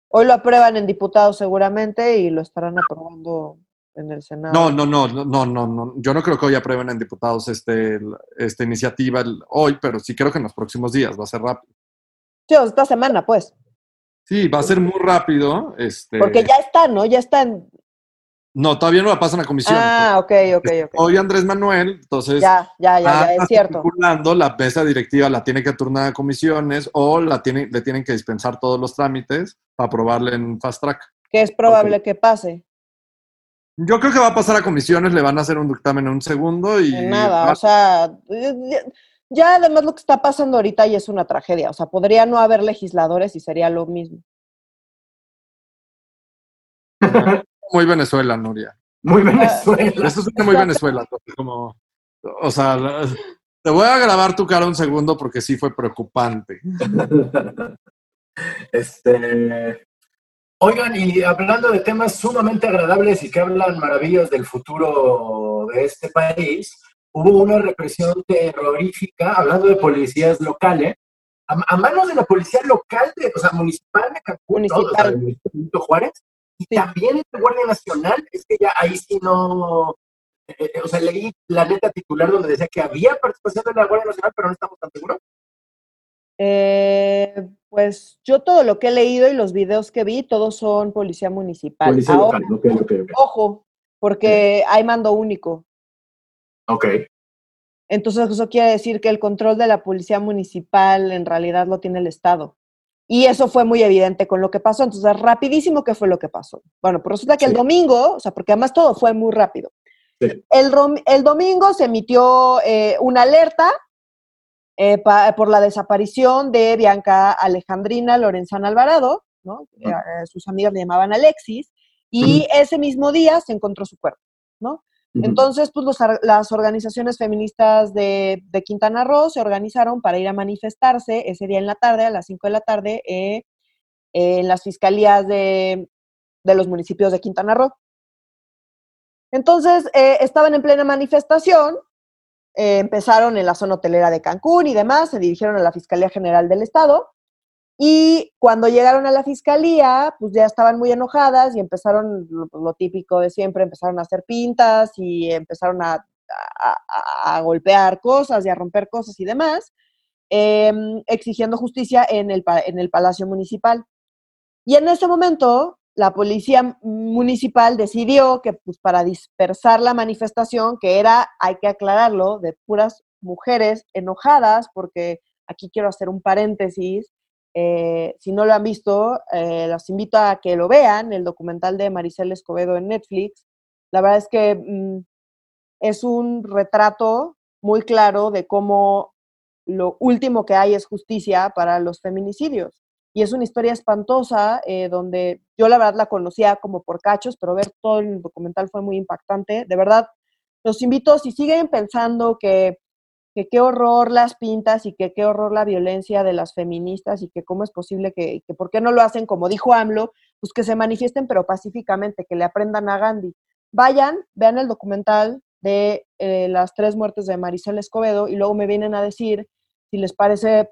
hoy lo aprueban en diputados seguramente y lo estarán aprobando en el Senado. No, no, no, no, no, no. Yo no creo que hoy aprueben en diputados este, esta iniciativa hoy, pero sí creo que en los próximos días va a ser rápido. Sí, esta semana, pues. Sí, va a ser muy rápido. Este... Porque ya está, ¿no? Ya está en, no, todavía no la pasan a comisión. Ah, ok, ok, ok. Hoy Andrés Manuel, entonces. Ya, ya, ya, es cierto. La mesa directiva la tiene que turnar a comisiones o la tiene, le tienen que dispensar todos los trámites para aprobarle en fast track. ¿Qué es probable que pase. Yo creo que va a pasar a comisiones, le van a hacer un dictamen en un segundo y. Nada, o sea. Ya además lo que está pasando ahorita ya es una tragedia. O sea, podría no haber legisladores y sería lo mismo. muy Venezuela, Nuria. Muy Venezuela. Eso es muy Venezuela. Como, o sea, te voy a grabar tu cara un segundo porque sí fue preocupante. Este. Oigan, y hablando de temas sumamente agradables y que hablan maravillas del futuro de este país, hubo una represión terrorífica, hablando de policías locales, a, manos de la policía local, de, o sea, municipal de Cancún, municipal. de Juárez, y también de Guardia Nacional, es que ya ahí sí no, eh, eh, o sea, leí la neta titular donde decía que había participación de la Guardia Nacional, pero no estamos tan seguros. Eh, pues yo todo lo que he leído y los videos que vi, todos son policía municipal. Policía local, Ojo, porque hay mando único. Ok. Entonces eso quiere decir que el control de la policía municipal en realidad lo tiene el Estado. Y eso fue muy evidente con lo que pasó. Entonces, rapidísimo, ¿qué fue lo que pasó? Bueno, pues resulta que el domingo, o sea, porque además todo fue muy rápido. El, domingo se emitió eh, una alerta eh, por la desaparición de Bianca Alejandrina Lorenzana Alvarado, ¿no? Eh, sus amigas le llamaban Alexis, y ese mismo día se encontró su cuerpo, ¿no? Entonces, pues las organizaciones feministas de, Quintana Roo se organizaron para ir a manifestarse ese día en la tarde, a las 5 de la tarde, en las fiscalías de, de los municipios de Quintana Roo. Entonces, eh, estaban en plena manifestación, eh, empezaron en la zona hotelera de Cancún y demás, se dirigieron a la Fiscalía General del Estado y cuando llegaron a la Fiscalía, pues ya estaban muy enojadas y empezaron lo, típico de siempre, empezaron a hacer pintas y empezaron a, golpear cosas y a romper cosas y demás, em, exigiendo justicia en el, en el Palacio Municipal. Y en ese momento, la policía municipal decidió que pues, para dispersar la manifestación, que era, hay que aclararlo, de puras mujeres enojadas, porque aquí quiero hacer un paréntesis, eh, si no lo han visto, eh, los invito a que lo vean, el documental de Maricel Escobedo en Netflix. La verdad es que mm, es un retrato muy claro de cómo lo último que hay es justicia para los feminicidios y es una historia espantosa eh, donde yo la verdad la conocía como por cachos, pero ver todo el documental fue muy impactante. De verdad, los invito, si siguen pensando que, que qué horror las pintas y que qué horror la violencia de las feministas y que cómo es posible que, que por qué no lo hacen como dijo AMLO, pues que se manifiesten pero pacíficamente, que le aprendan a Gandhi. Vayan, vean el documental de eh, las tres muertes de Marisol Escobedo y luego me vienen a decir si les parece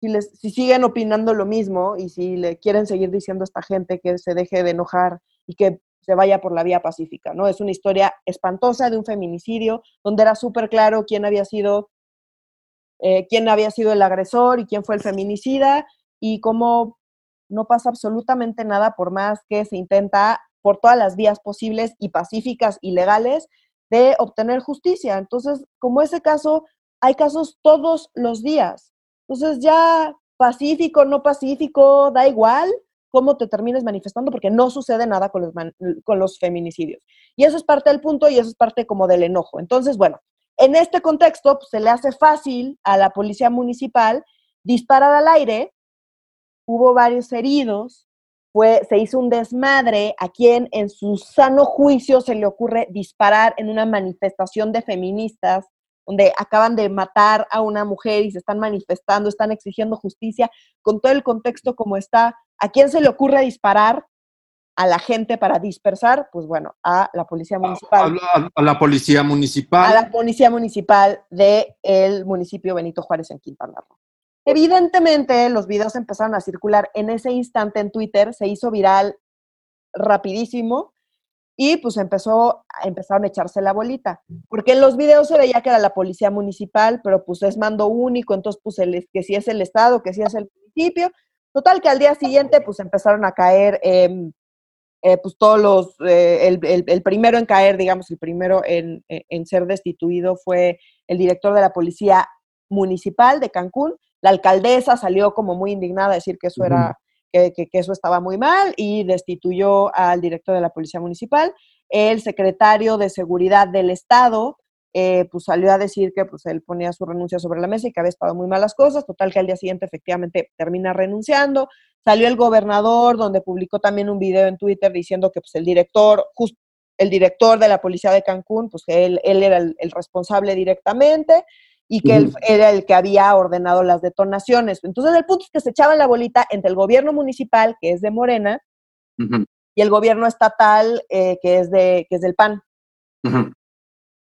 si, les, si siguen opinando lo mismo y si le quieren seguir diciendo a esta gente que se deje de enojar y que se vaya por la vía pacífica, ¿no? Es una historia espantosa de un feminicidio donde era súper claro quién había sido eh, quién había sido el agresor y quién fue el feminicida y cómo no pasa absolutamente nada por más que se intenta por todas las vías posibles y pacíficas y legales de obtener justicia. Entonces, como ese caso, hay casos todos los días. Entonces ya pacífico, no pacífico, da igual cómo te termines manifestando porque no sucede nada con los, con los feminicidios. Y eso es parte del punto y eso es parte como del enojo. Entonces, bueno, en este contexto pues, se le hace fácil a la policía municipal disparar al aire, hubo varios heridos, fue, se hizo un desmadre a quien en su sano juicio se le ocurre disparar en una manifestación de feministas donde acaban de matar a una mujer y se están manifestando, están exigiendo justicia, con todo el contexto como está, ¿a quién se le ocurre disparar? a la gente para dispersar, pues bueno, a la policía municipal. A, la policía municipal. A la policía municipal del municipio Benito Juárez en Quintana Roo. Evidentemente, los videos empezaron a circular en ese instante en Twitter, se hizo viral rapidísimo y pues empezó, empezaron a echarse la bolita, porque en los videos se veía que era la policía municipal, pero pues es mando único, entonces pues el, que si es el Estado, que si es el municipio, total que al día siguiente pues empezaron a caer eh, pues todos los, eh, el, primero en caer, digamos, el primero en, en ser destituido fue el director de la policía municipal de Cancún, la alcaldesa salió como muy indignada a decir que eso era que, eso estaba muy mal y destituyó al director de la Policía Municipal. El secretario de Seguridad del Estado eh, pues salió a decir que pues él ponía su renuncia sobre la mesa y que había estado muy malas cosas, total que al día siguiente efectivamente termina renunciando. Salió el gobernador donde publicó también un video en Twitter diciendo que pues el director, justo el director de la policía de Cancún, pues él, él era el responsable directamente y que él era el que había ordenado las detonaciones. Entonces, el punto es que se echaba la bolita entre el gobierno municipal, que es de Morena, y el gobierno estatal que, es de, que es del PAN.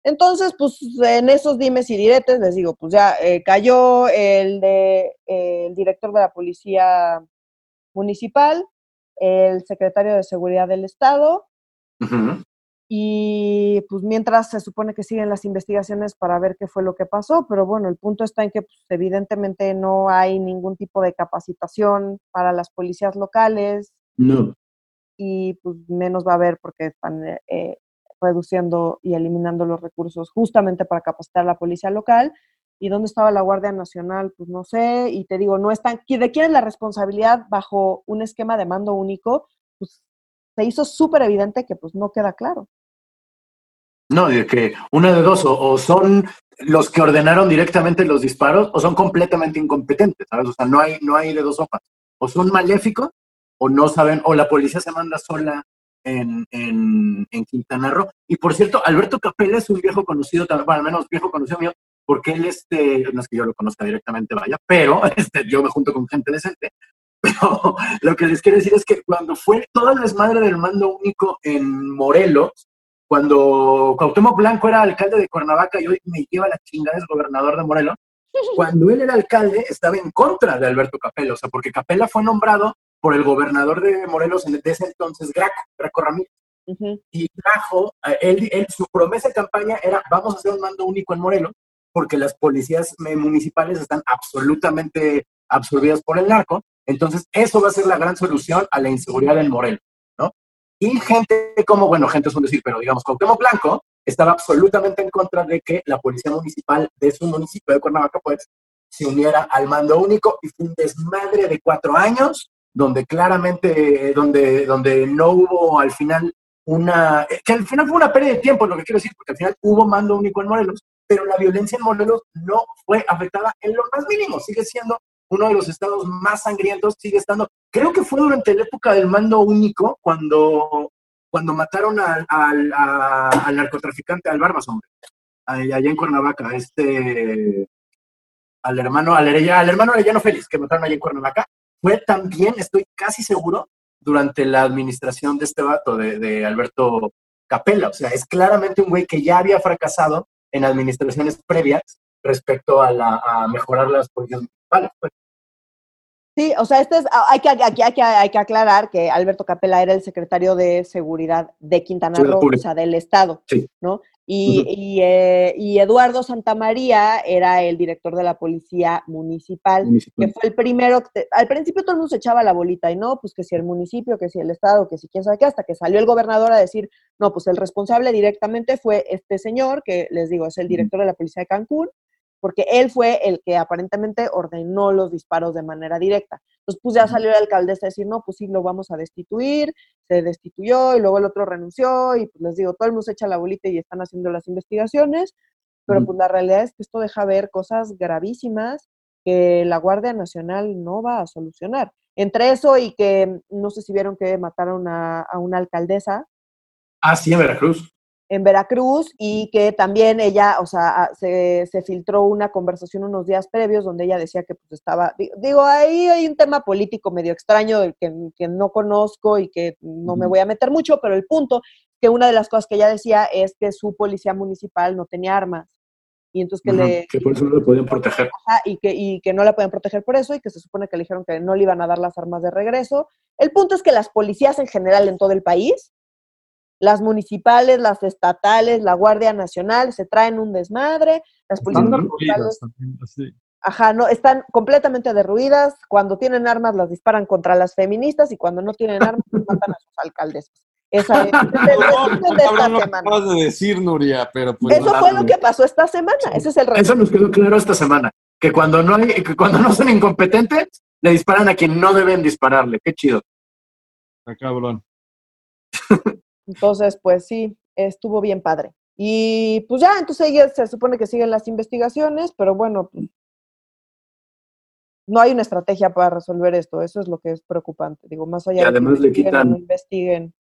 Entonces, pues en esos dimes y diretes, les digo, pues ya cayó el, de, el director de la policía municipal, el secretario de Seguridad del Estado, y pues mientras se supone que siguen las investigaciones para ver qué fue lo que pasó, pero bueno, el punto está en que pues, evidentemente no hay ningún tipo de capacitación para las policías locales. No. Y pues menos va a haber porque están eh, eh, reduciendo y eliminando los recursos justamente para capacitar a la policía local. ¿Y dónde estaba la Guardia Nacional? Pues no sé. Y te digo, no están. ¿De quién es la responsabilidad bajo un esquema de mando único? Pues se hizo súper evidente que pues no queda claro. No, de que una de dos, o, son los que ordenaron directamente los disparos, o son completamente incompetentes, ¿sabes? O sea, no hay, no hay de dos hojas. O son maléficos, o no saben, o la policía se manda sola en, en, en Quintana Roo. Y por cierto, Alberto Capella es un viejo conocido, bueno, al menos viejo conocido mío, porque él, este, no es que yo lo conozca directamente, vaya, pero este, yo me junto con gente decente. Pero lo que les quiero decir es que cuando fue toda la desmadre del mando único en Morelos, cuando Cuauhtémoc Blanco era alcalde de Cuernavaca y hoy me lleva la chingada, es gobernador de Morelos, cuando él era alcalde estaba en contra de Alberto Capella, o sea, porque Capella fue nombrado por el gobernador de Morelos en ese entonces, Graco, Graco Ramírez. Y trajo, él, él, su promesa de campaña era, vamos a hacer un mando único en Morelos, porque las policías municipales están absolutamente absorbidas por el narco. Entonces, eso va a ser la gran solución a la inseguridad en Morelos, ¿no? Y gente como, bueno, gente es un decir, pero digamos, Cuauhtémoc Blanco estaba absolutamente en contra de que la policía municipal de su municipio de Cuernavaca, pues, se uniera al mando único y fue un desmadre de cuatro años, donde claramente, donde, donde no hubo al final una, que al final fue una pérdida de tiempo, lo que quiero decir, porque al final hubo mando único en Morelos, pero la violencia en Morelos no fue afectada en lo más mínimo, sigue siendo uno de los estados más sangrientos, sigue estando, creo que fue durante la época del mando único, cuando, cuando mataron al, al, narcotraficante al Barbas, hombre, allá en Cuernavaca, este, al hermano, al, al hermano Arellano Félix, que mataron allá en Cuernavaca, fue también, estoy casi seguro, durante la administración de este vato, de, de Alberto Capella. O sea, es claramente un güey que ya había fracasado en administraciones previas respecto a, la, a mejorar las políticas Pues. Sí, o sea, este es, ah, hay, que, aquí hay que, hay que aclarar que Alberto Capella era el secretario de Seguridad de Quintana Roo, o sea, del Estado, sí. ¿no? Y, y, eh, y, Eduardo Santamaría era el director de la Policía Municipal, que fue el primero, al principio todo el mundo se echaba la bolita, y no, pues que si el municipio, que si el Estado, que si quién sabe qué, hasta que salió el gobernador a decir, no, pues el responsable directamente fue este señor, que les digo, es el director de la Policía de Cancún, porque él fue el que aparentemente ordenó los disparos de manera directa. Entonces, pues ya salió la alcaldesa a decir, no, pues sí, lo vamos a destituir, se destituyó y luego el otro renunció y pues les digo, todo el mundo se echa la bolita y están haciendo las investigaciones, pero pues la realidad es que esto deja ver cosas gravísimas que la Guardia Nacional no va a solucionar. Entre eso y que no sé si vieron que mataron a, a una alcaldesa. Ah, sí, en Veracruz en Veracruz y que también ella, o sea, se, se, filtró una conversación unos días previos donde ella decía que pues estaba, digo, ahí hay un tema político medio extraño del que, que, no conozco y que no me voy a meter mucho, pero el punto que una de las cosas que ella decía es que su policía municipal no tenía armas y entonces que le... Que por eso no la podían proteger. Y que, y que no la podían proteger por eso y que se supone que le dijeron que no le iban a dar las armas de regreso. El punto es que las policías en general en todo el país las municipales, las estatales, la Guardia Nacional se traen un desmadre, las policías municipales, ajá, no, están completamente derruidas, cuando tienen armas las disparan contra las feministas y cuando no tienen armas matan a sus alcaldesas. Esa es, el de esta semana. de decir, Nuria, pero pues Eso fue lo que pasó esta semana, ese es el Eso nos quedó claro esta semana, que cuando no hay, que cuando no son incompetentes, le disparan a quien no deben dispararle. Qué chido. Está cabrón. Entonces, pues sí, estuvo bien padre. Y pues ya, entonces ella se supone que siguen las investigaciones, pero bueno, pues, no hay una estrategia para resolver esto, eso es lo que es preocupante. Digo, más allá además de que le quitan... investiguen.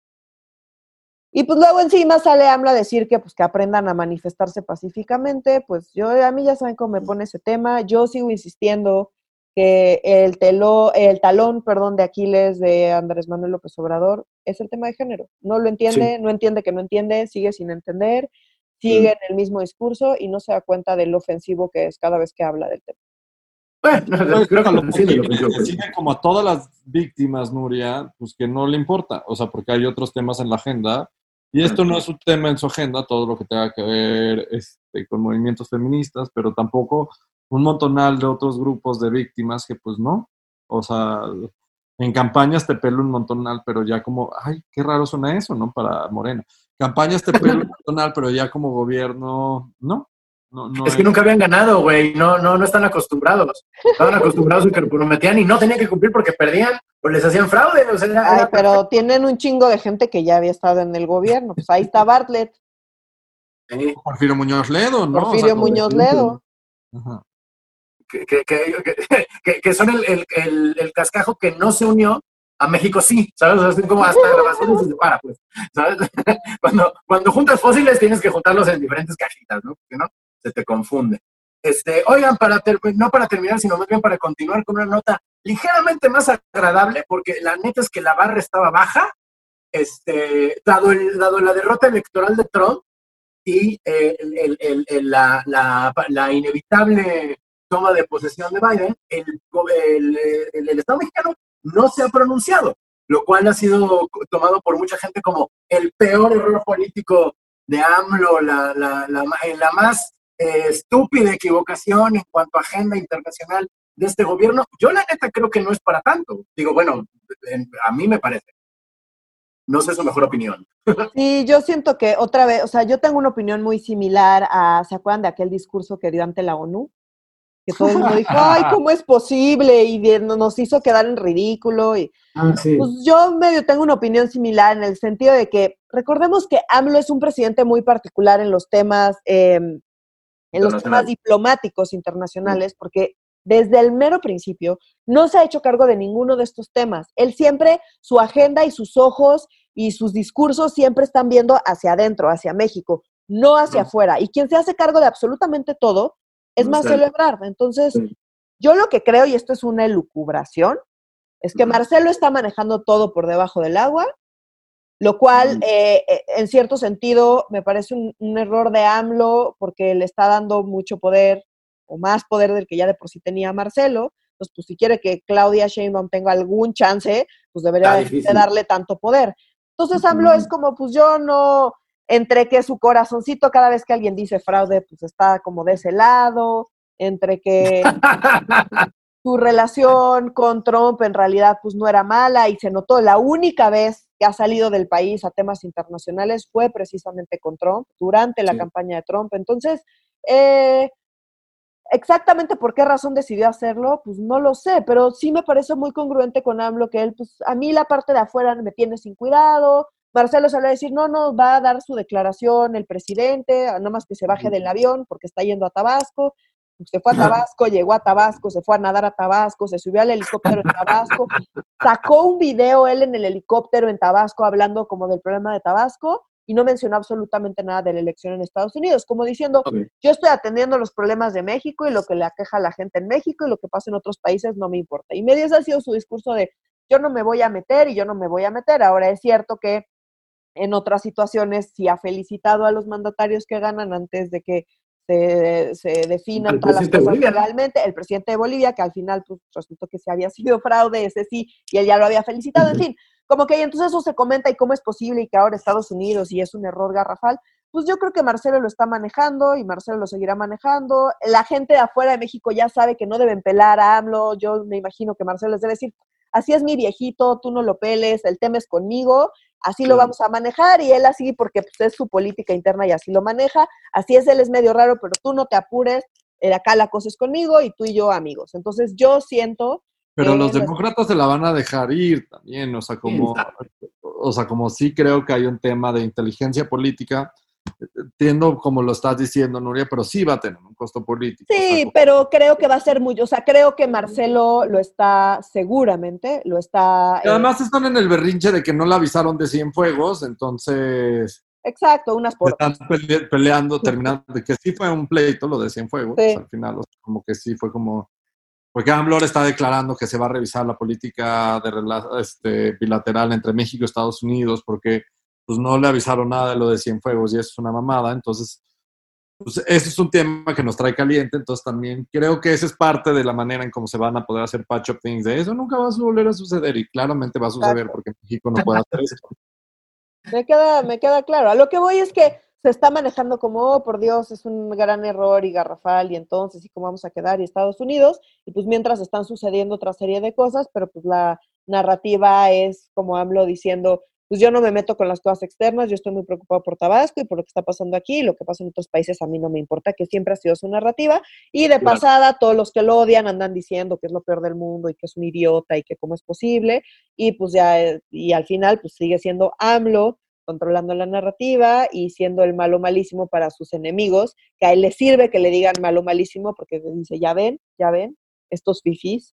Y pues luego encima sale AMLO a decir que pues que aprendan a manifestarse pacíficamente, pues yo a mí ya saben cómo me pone ese tema, yo sigo insistiendo que el, telo, el talón perdón, de Aquiles de Andrés Manuel López Obrador es el tema de género. No lo entiende, no entiende que no entiende, sigue sin entender, sigue en el mismo discurso y no se da cuenta del ofensivo que es cada vez que habla del tema. Bueno, creo que lo sigue como a todas las víctimas, Nuria, pues que no le importa, o sea, porque hay otros temas en la agenda y esto no es un tema en su agenda, todo lo que tenga que ver este, con movimientos feministas, pero tampoco un montonal de otros grupos de víctimas que pues no, o sea, en campañas te pelo un montonal, pero ya como, ay, qué raro suena eso, ¿no? Para Morena. Campañas te pelo un montonal, pero ya como gobierno, no. No, no es que nunca habían ganado, güey. No, no, no están acostumbrados. Estaban acostumbrados a que prometían y no tenían que cumplir porque perdían o les hacían fraude. O sea, pero tienen un chingo de gente que ya había estado en el gobierno. Pues ahí está Bartlett. Porfirio Muñoz Ledo, ¿no? Porfirio Muñoz Ledo. Ajá que, que, que, son el, el, el, cascajo que no se unió, a México sí, ¿sabes? O como hasta grabaciones se separa, pues, ¿sabes? cuando, cuando juntas fósiles tienes que juntarlos en diferentes cajitas, ¿no? Porque no, se te confunde. Este, oigan, para no para terminar, sino más bien para continuar con una nota ligeramente más agradable, porque la neta es que la barra estaba baja, este, dado, el, dado la derrota electoral de Trump y eh, el, el, la, la, la, inevitable toma de posesión de Biden, el, el, Estado mexicano no se ha pronunciado, lo cual ha sido tomado por mucha gente como el peor error político de AMLO, la, la, la, la más eh, estúpida equivocación en cuanto a agenda internacional de este gobierno. Yo la neta creo que no es para tanto. Digo, bueno, a mí me parece. No sé su mejor opinión. Sí, yo siento que otra vez, o sea, yo tengo una opinión muy similar a, ¿se acuerdan de aquel discurso que dio ante la ONU? Que todo el mundo dijo, ay, ¿cómo es posible? Y nos hizo quedar en ridículo. Y, ah, Pues yo medio tengo una opinión similar en el sentido de que recordemos que AMLO es un presidente muy particular en los temas, em, en los temas diplomáticos internacionales, porque desde el mero principio no se ha hecho cargo de ninguno de estos temas. Él siempre, su agenda y sus ojos y sus discursos siempre están viendo hacia adentro, hacia México, no hacia afuera. Y quien se hace cargo de absolutamente todo es más celebrar. Entonces, yo lo que creo, y esto es una elucubración, es que Marcelo está manejando todo por debajo del agua, lo cual eh, eh, en cierto sentido me parece un, error de AMLO porque le está dando mucho poder o más poder del que ya de por sí tenía Marcelo. Entonces, pues si quiere que Claudia Sheinbaum tenga algún chance, pues debería de darle tanto poder. Entonces AMLO es como, pues yo no, entre que su corazoncito cada vez que alguien dice fraude, pues está como de ese lado, entre que su relación con Trump en realidad pues no era mala y se notó la única vez que ha salido del país a temas internacionales fue precisamente con Trump, durante la campaña de Trump. Entonces, eh, exactamente por qué razón decidió hacerlo, pues no lo sé, pero sí me parece muy congruente con AMLO que él, pues a mí la parte de afuera me tiene sin cuidado, Marcelo salió a decir, no, no, va a dar su declaración el presidente, nada más que se baje del avión porque está yendo a Tabasco. Se fue a Tabasco, llegó a Tabasco, se fue a nadar a Tabasco, se subió al helicóptero en Tabasco, sacó un video él en el helicóptero en Tabasco hablando como del problema de Tabasco y no mencionó absolutamente nada de la elección en Estados Unidos, como diciendo, yo estoy atendiendo los problemas de México y lo que le aqueja a la gente en México y lo que pasa en otros países no me importa. Y medio ese ha sido su discurso de, yo no me voy a meter y yo no me voy a meter. Ahora es cierto que en otras situaciones sí ha felicitado a los mandatarios que ganan antes de que se, se definan todas las cosas legalmente. El presidente de Bolivia, que al final pues, resultó que se había sido fraude, ese sí, y él ya lo había felicitado. En fin, como que entonces eso se comenta y cómo es posible y que ahora Estados Unidos y es un error garrafal. Pues yo creo que Marcelo lo está manejando y Marcelo lo seguirá manejando. La gente de afuera de México ya sabe que no deben pelar a AMLO. Yo me imagino que Marcelo les debe decir, así es mi viejito, tú no lo peles, el tema es conmigo así lo vamos a manejar y él así porque pues, es su política interna y así lo maneja, así es, él es medio raro, pero tú no te apures, eh, acá la cosa es conmigo y tú y yo amigos. Entonces yo siento... Pero los demócratas se la van a dejar ir también, o sea, como, o sea, como sí creo que hay un tema de inteligencia política entiendo como lo estás diciendo, Nuria, pero sí va a tener un costo político. Sí, pero creo que va a ser muy, o sea, creo que Marcelo lo está seguramente, lo está... además eh, están en el berrinche de que no le avisaron de Cienfuegos, entonces... Exacto, unas por... Están peleando, terminando, de que sí fue un pleito lo de Cienfuegos, al final, como que sí fue como... porque AMLO está declarando que se va a revisar la política de este, bilateral entre México y Estados Unidos porque pues no le avisaron nada de lo de Cienfuegos y eso es una mamada. Entonces, pues eso es un tema que nos trae caliente. Entonces también creo que esa es parte de la manera en cómo se van a poder hacer patch up things. De eso nunca va a volver a suceder y claramente va a suceder porque México no puede hacer eso. Me queda, me queda claro. A lo que voy es que se está manejando como, oh, por Dios, es un gran error y garrafal, y entonces, ¿y cómo vamos a quedar? Y Estados Unidos, y pues mientras están sucediendo otra serie de cosas, pero pues la narrativa es como AMLO diciendo, pues yo no me meto con las cosas externas, yo estoy muy preocupado por Tabasco y por lo que está pasando aquí, y lo que pasa en otros países a mí no me importa, que siempre ha sido su narrativa, y de pasada todos los que lo odian andan diciendo que es lo peor del mundo y que es un idiota y que cómo es posible, y pues ya, eh, y al final pues sigue siendo AMLO controlando la narrativa y siendo el malo malísimo para sus enemigos, que a él le sirve que le digan malo malísimo porque dice, ya ven, ya ven, estos fifís.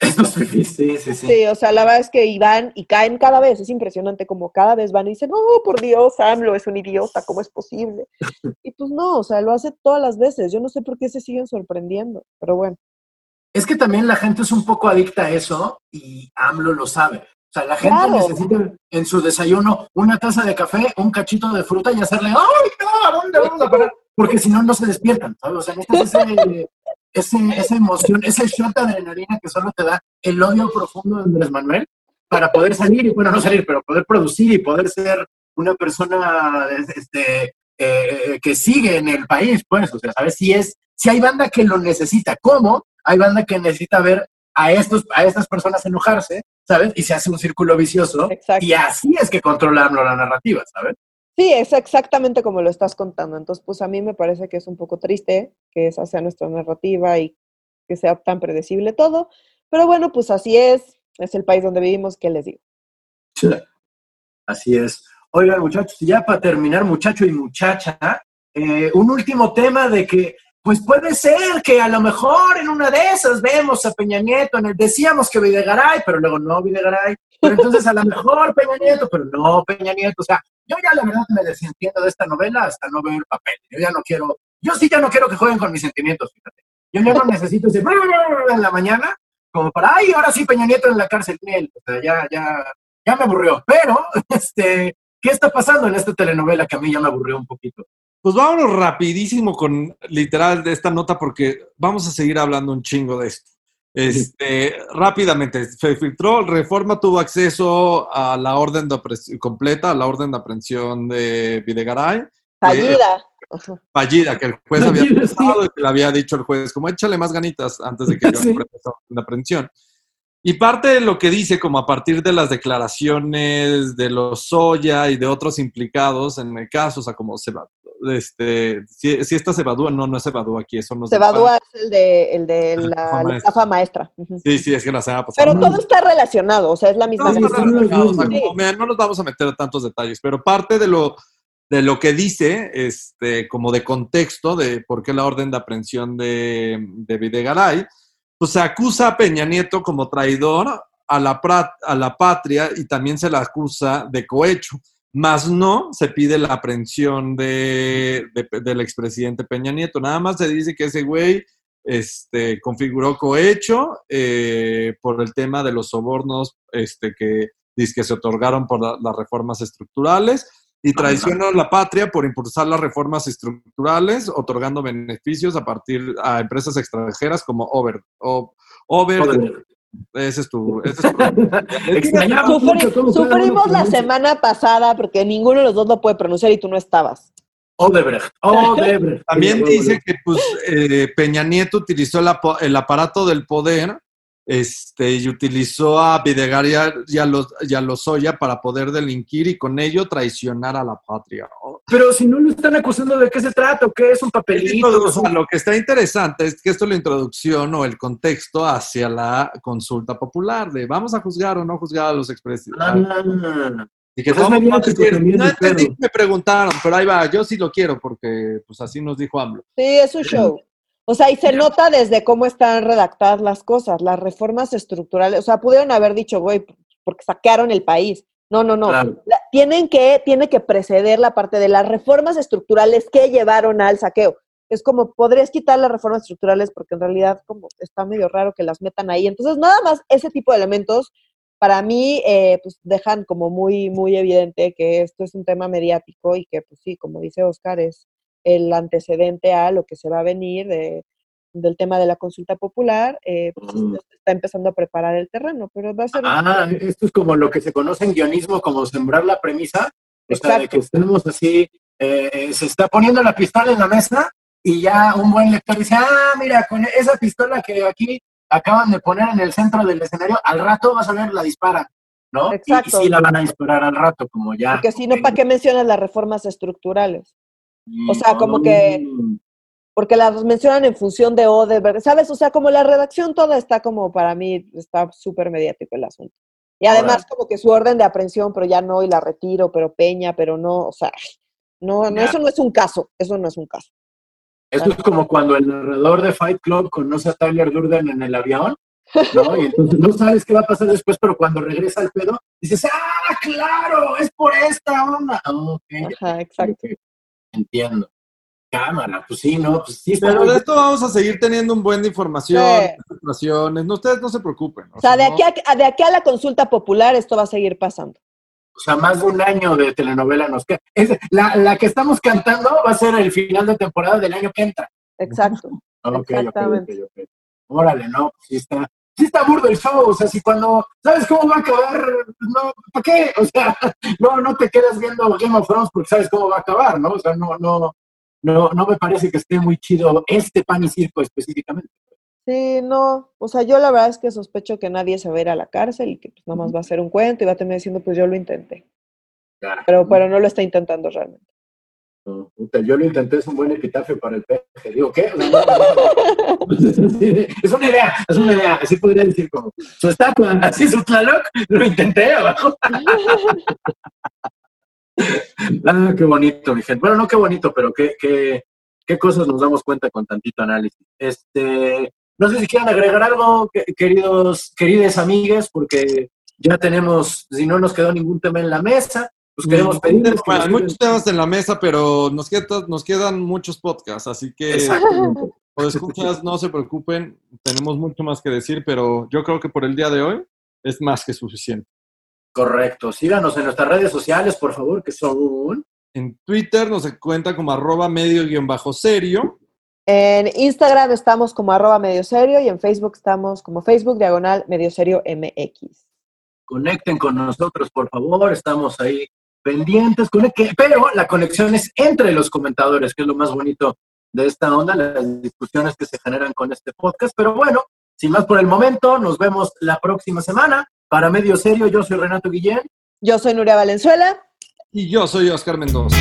Estos fifís, sí, sí, sí. Sí, o sea, la verdad es que iban y caen cada vez, es impresionante como cada vez van y dicen, oh, por Dios, AMLO es un idiota, ¿cómo es posible? y pues no, o sea, lo hace todas las veces, yo no sé por qué se siguen sorprendiendo, pero bueno. Es que también la gente es un poco adicta a eso y AMLO lo sabe. O sea, la gente necesita en su desayuno una taza de café, un cachito de fruta y hacerle, ¡ay, no! ¿A dónde vamos a parar? Porque si no, no se despiertan, ¿sabes? O sea, ese, ese, esa emoción, ese shot de adrenalina que solo te da el odio profundo de Andrés Manuel para poder salir y, bueno, no salir, pero poder producir y poder ser una persona este, eh, que sigue en el país, pues, o sea, ¿sabes? Si es, si hay banda que lo necesita, ¿cómo? Hay banda que necesita ver a, estos, a estas personas enojarse, ¿sabes? Y se hace un círculo vicioso. Y así es que controlamos la narrativa, ¿sabes? Sí, es exactamente como lo estás contando. Entonces, pues a mí me parece que es un poco triste que esa sea nuestra narrativa y que sea tan predecible todo. Pero bueno, pues así es. Es el país donde vivimos, ¿qué les digo? Sí. Así es. Oigan, muchachos, ya para terminar, muchacho y muchacha, eh, un último tema de que pues puede ser que a lo mejor en una de esas vemos a Peña Nieto, en el, decíamos que Videgaray, pero luego no Videgaray, pero entonces a lo mejor Peña Nieto, pero no Peña Nieto, o sea, yo ya la verdad me desentiendo de esta novela hasta no ver el papel, yo ya no quiero, yo sí ya no quiero que jueguen con mis sentimientos, fíjate, yo ya no necesito ese en la mañana como para, ay, ahora sí Peña Nieto en la cárcel, o sea, ya, ya, ya me aburrió, pero, este, ¿qué está pasando en esta telenovela que a mí ya me aburrió un poquito? Pues vámonos rapidísimo con literal de esta nota porque vamos a seguir hablando un chingo de esto. Este, rápidamente, se filtró, Reforma tuvo acceso a la orden de completa, a la orden de aprehensión de Videgaray. Fallida. fallida, que el juez había pensado y que le había dicho el juez, como échale más ganitas antes de que yo sí. una aprehensión. Y parte de lo que dice, como a partir de las declaraciones de los Soya y de otros implicados en el caso, o sea, como se va, este, si, si esta se evadúa, no, no es evadúa aquí, eso no se evadúa es el de, el de la, estafa maestra. Sí, sí, es que la semana pasada. Pero todo está relacionado, o sea, es la misma. No, no nos vamos a meter a tantos detalles, pero parte de lo, de lo que dice, este, como de contexto de por qué la orden de aprehensión de, de Videgaray, pues se acusa a Peña Nieto como traidor a la, a la patria y también se la acusa de cohecho más no se pide la aprehensión de, del expresidente Peña Nieto. Nada más se dice que ese güey este, configuró cohecho eh, por el tema de los sobornos este, que, que se otorgaron por las reformas estructurales y traicionó la patria por impulsar las reformas estructurales, otorgando beneficios a partir a empresas extranjeras como Over, o, Over ese es tu. Sufrimos la semana pasada porque ninguno de los dos lo puede pronunciar y tú no estabas. Odebrecht. También dice que pues, eh, Peña Nieto utilizó el aparato del poder este, y utilizó a Videgaray y a, los, y a Lozoya para poder delinquir y con ello traicionar a la patria. Pero si no lo están acusando, ¿de qué se trata? ¿O qué es un papelito? lo que está interesante es que esto es la introducción o el contexto hacia la consulta popular de vamos a juzgar o no juzgar a los expresidentes. Ah, y que pues no entendí me preguntaron, pero ahí va, yo sí lo quiero porque pues así nos dijo AMLO. Sí, es un show. O sea, y se nota desde cómo están redactadas las cosas, las reformas estructurales. O sea, pudieron haber dicho, güey, porque saquearon el país. No, no, no. tienen que, tiene que preceder la parte de las reformas estructurales que llevaron al saqueo. es como, podrías quitar las reformas estructurales porque en realidad como está medio raro que las metan ahí. Entonces, nada más ese tipo de elementos para mí eh, pues dejan como muy, muy evidente que esto es un tema mediático y que pues sí, como dice Oscar, es el antecedente a lo que se va a venir de, del tema de la consulta popular, eh, pues, está empezando a preparar el terreno, pero va a ser... Ah, esto es como lo que se conoce en guionismo como sembrar la premisa, o sea, de que estemos así, eh, se está poniendo la pistola en la mesa y ya un buen lector dice, ah, mira, con esa pistola que aquí acaban de poner en el centro del escenario, al rato vas a ver, la disparan, ¿no? Exacto. Y, sí la van a disparar al rato, como ya. Porque si no, ¿para qué mencionas las reformas estructurales? O sea, como que, mm. porque las mencionan en función de Odeberg, ¿sabes? O sea, como la redacción toda está como, para mí, está súper mediático el asunto. Y además como que su orden de aprehensión, pero ya no, y la retiro, pero Peña, pero no, o sea, no, no eso no es un caso, eso no es un caso. Eso es como cuando el narrador de Fight Club conoce a Tyler Durden en el avión, ¿no? Y entonces no sabes qué va a pasar después, pero cuando regresa al pedo, dices, ¡ah, claro! Es por esta onda. Ajá, exacto. Entiendo. Cámara, pues sí, ¿no? Pues sí Pero de esto vamos a seguir teniendo un buen de información, No, ustedes no se preocupen. O, sea, de, aquí a, de aquí a la consulta popular esto va a seguir pasando. O sea, más de un año de telenovela nos queda. la, la, que estamos cantando va a ser el final de temporada del año que entra. Exacto. Exactamente. Órale, no, pues sí está, sí está burdo el show, o sea, si cuando sabes cómo va a acabar, no, ¿para qué? O sea, no, no te quedas viendo Game of Thrones porque sabes cómo va a acabar, ¿no? O sea, no, no, no, no me parece que esté muy chido este pan y circo específicamente. Sí, no, o sea, yo la verdad es que sospecho que nadie se va a ir a la cárcel y que pues nada más va a ser un cuento y va a terminar diciendo, pues yo lo intenté. Pero, pero no lo está intentando realmente. Yo lo intenté, es un buen epitafio para el peje. Digo, ¿qué? es una idea, es una idea. Así podría decir como, su estatua, así su tlaloc, lo intenté abajo. ah, qué bonito, mi gente. Bueno, no qué bonito, pero qué, qué, qué cosas nos damos cuenta con tantito análisis. Este, no sé si quieren agregar algo, queridos, queridas amigas, porque ya tenemos, si no nos quedó ningún tema en la mesa, pues queremos pedirles. hay muchos temas en la mesa, pero nos, nos quedan muchos podcasts, así que por escuchas, no se preocupen, tenemos mucho más que decir, pero yo creo que por el día de hoy es más que suficiente. Correcto. Síganos en nuestras redes sociales, por favor, que son... En Twitter nos cuenta como arroba medio guion bajo serio. En Instagram estamos como arroba medio serio y en Facebook estamos como Facebook diagonal medio serio MX. Conecten con nosotros, por favor, estamos ahí pendientes, pero la conexión es entre los comentadores, que es lo más bonito de esta onda, las discusiones que se generan con este podcast. Pero bueno, sin más por el momento, nos vemos la próxima semana. Para Medio Serio, yo soy Renato Guillén. Yo soy Nuria Valenzuela. Y yo soy Oscar Mendoza.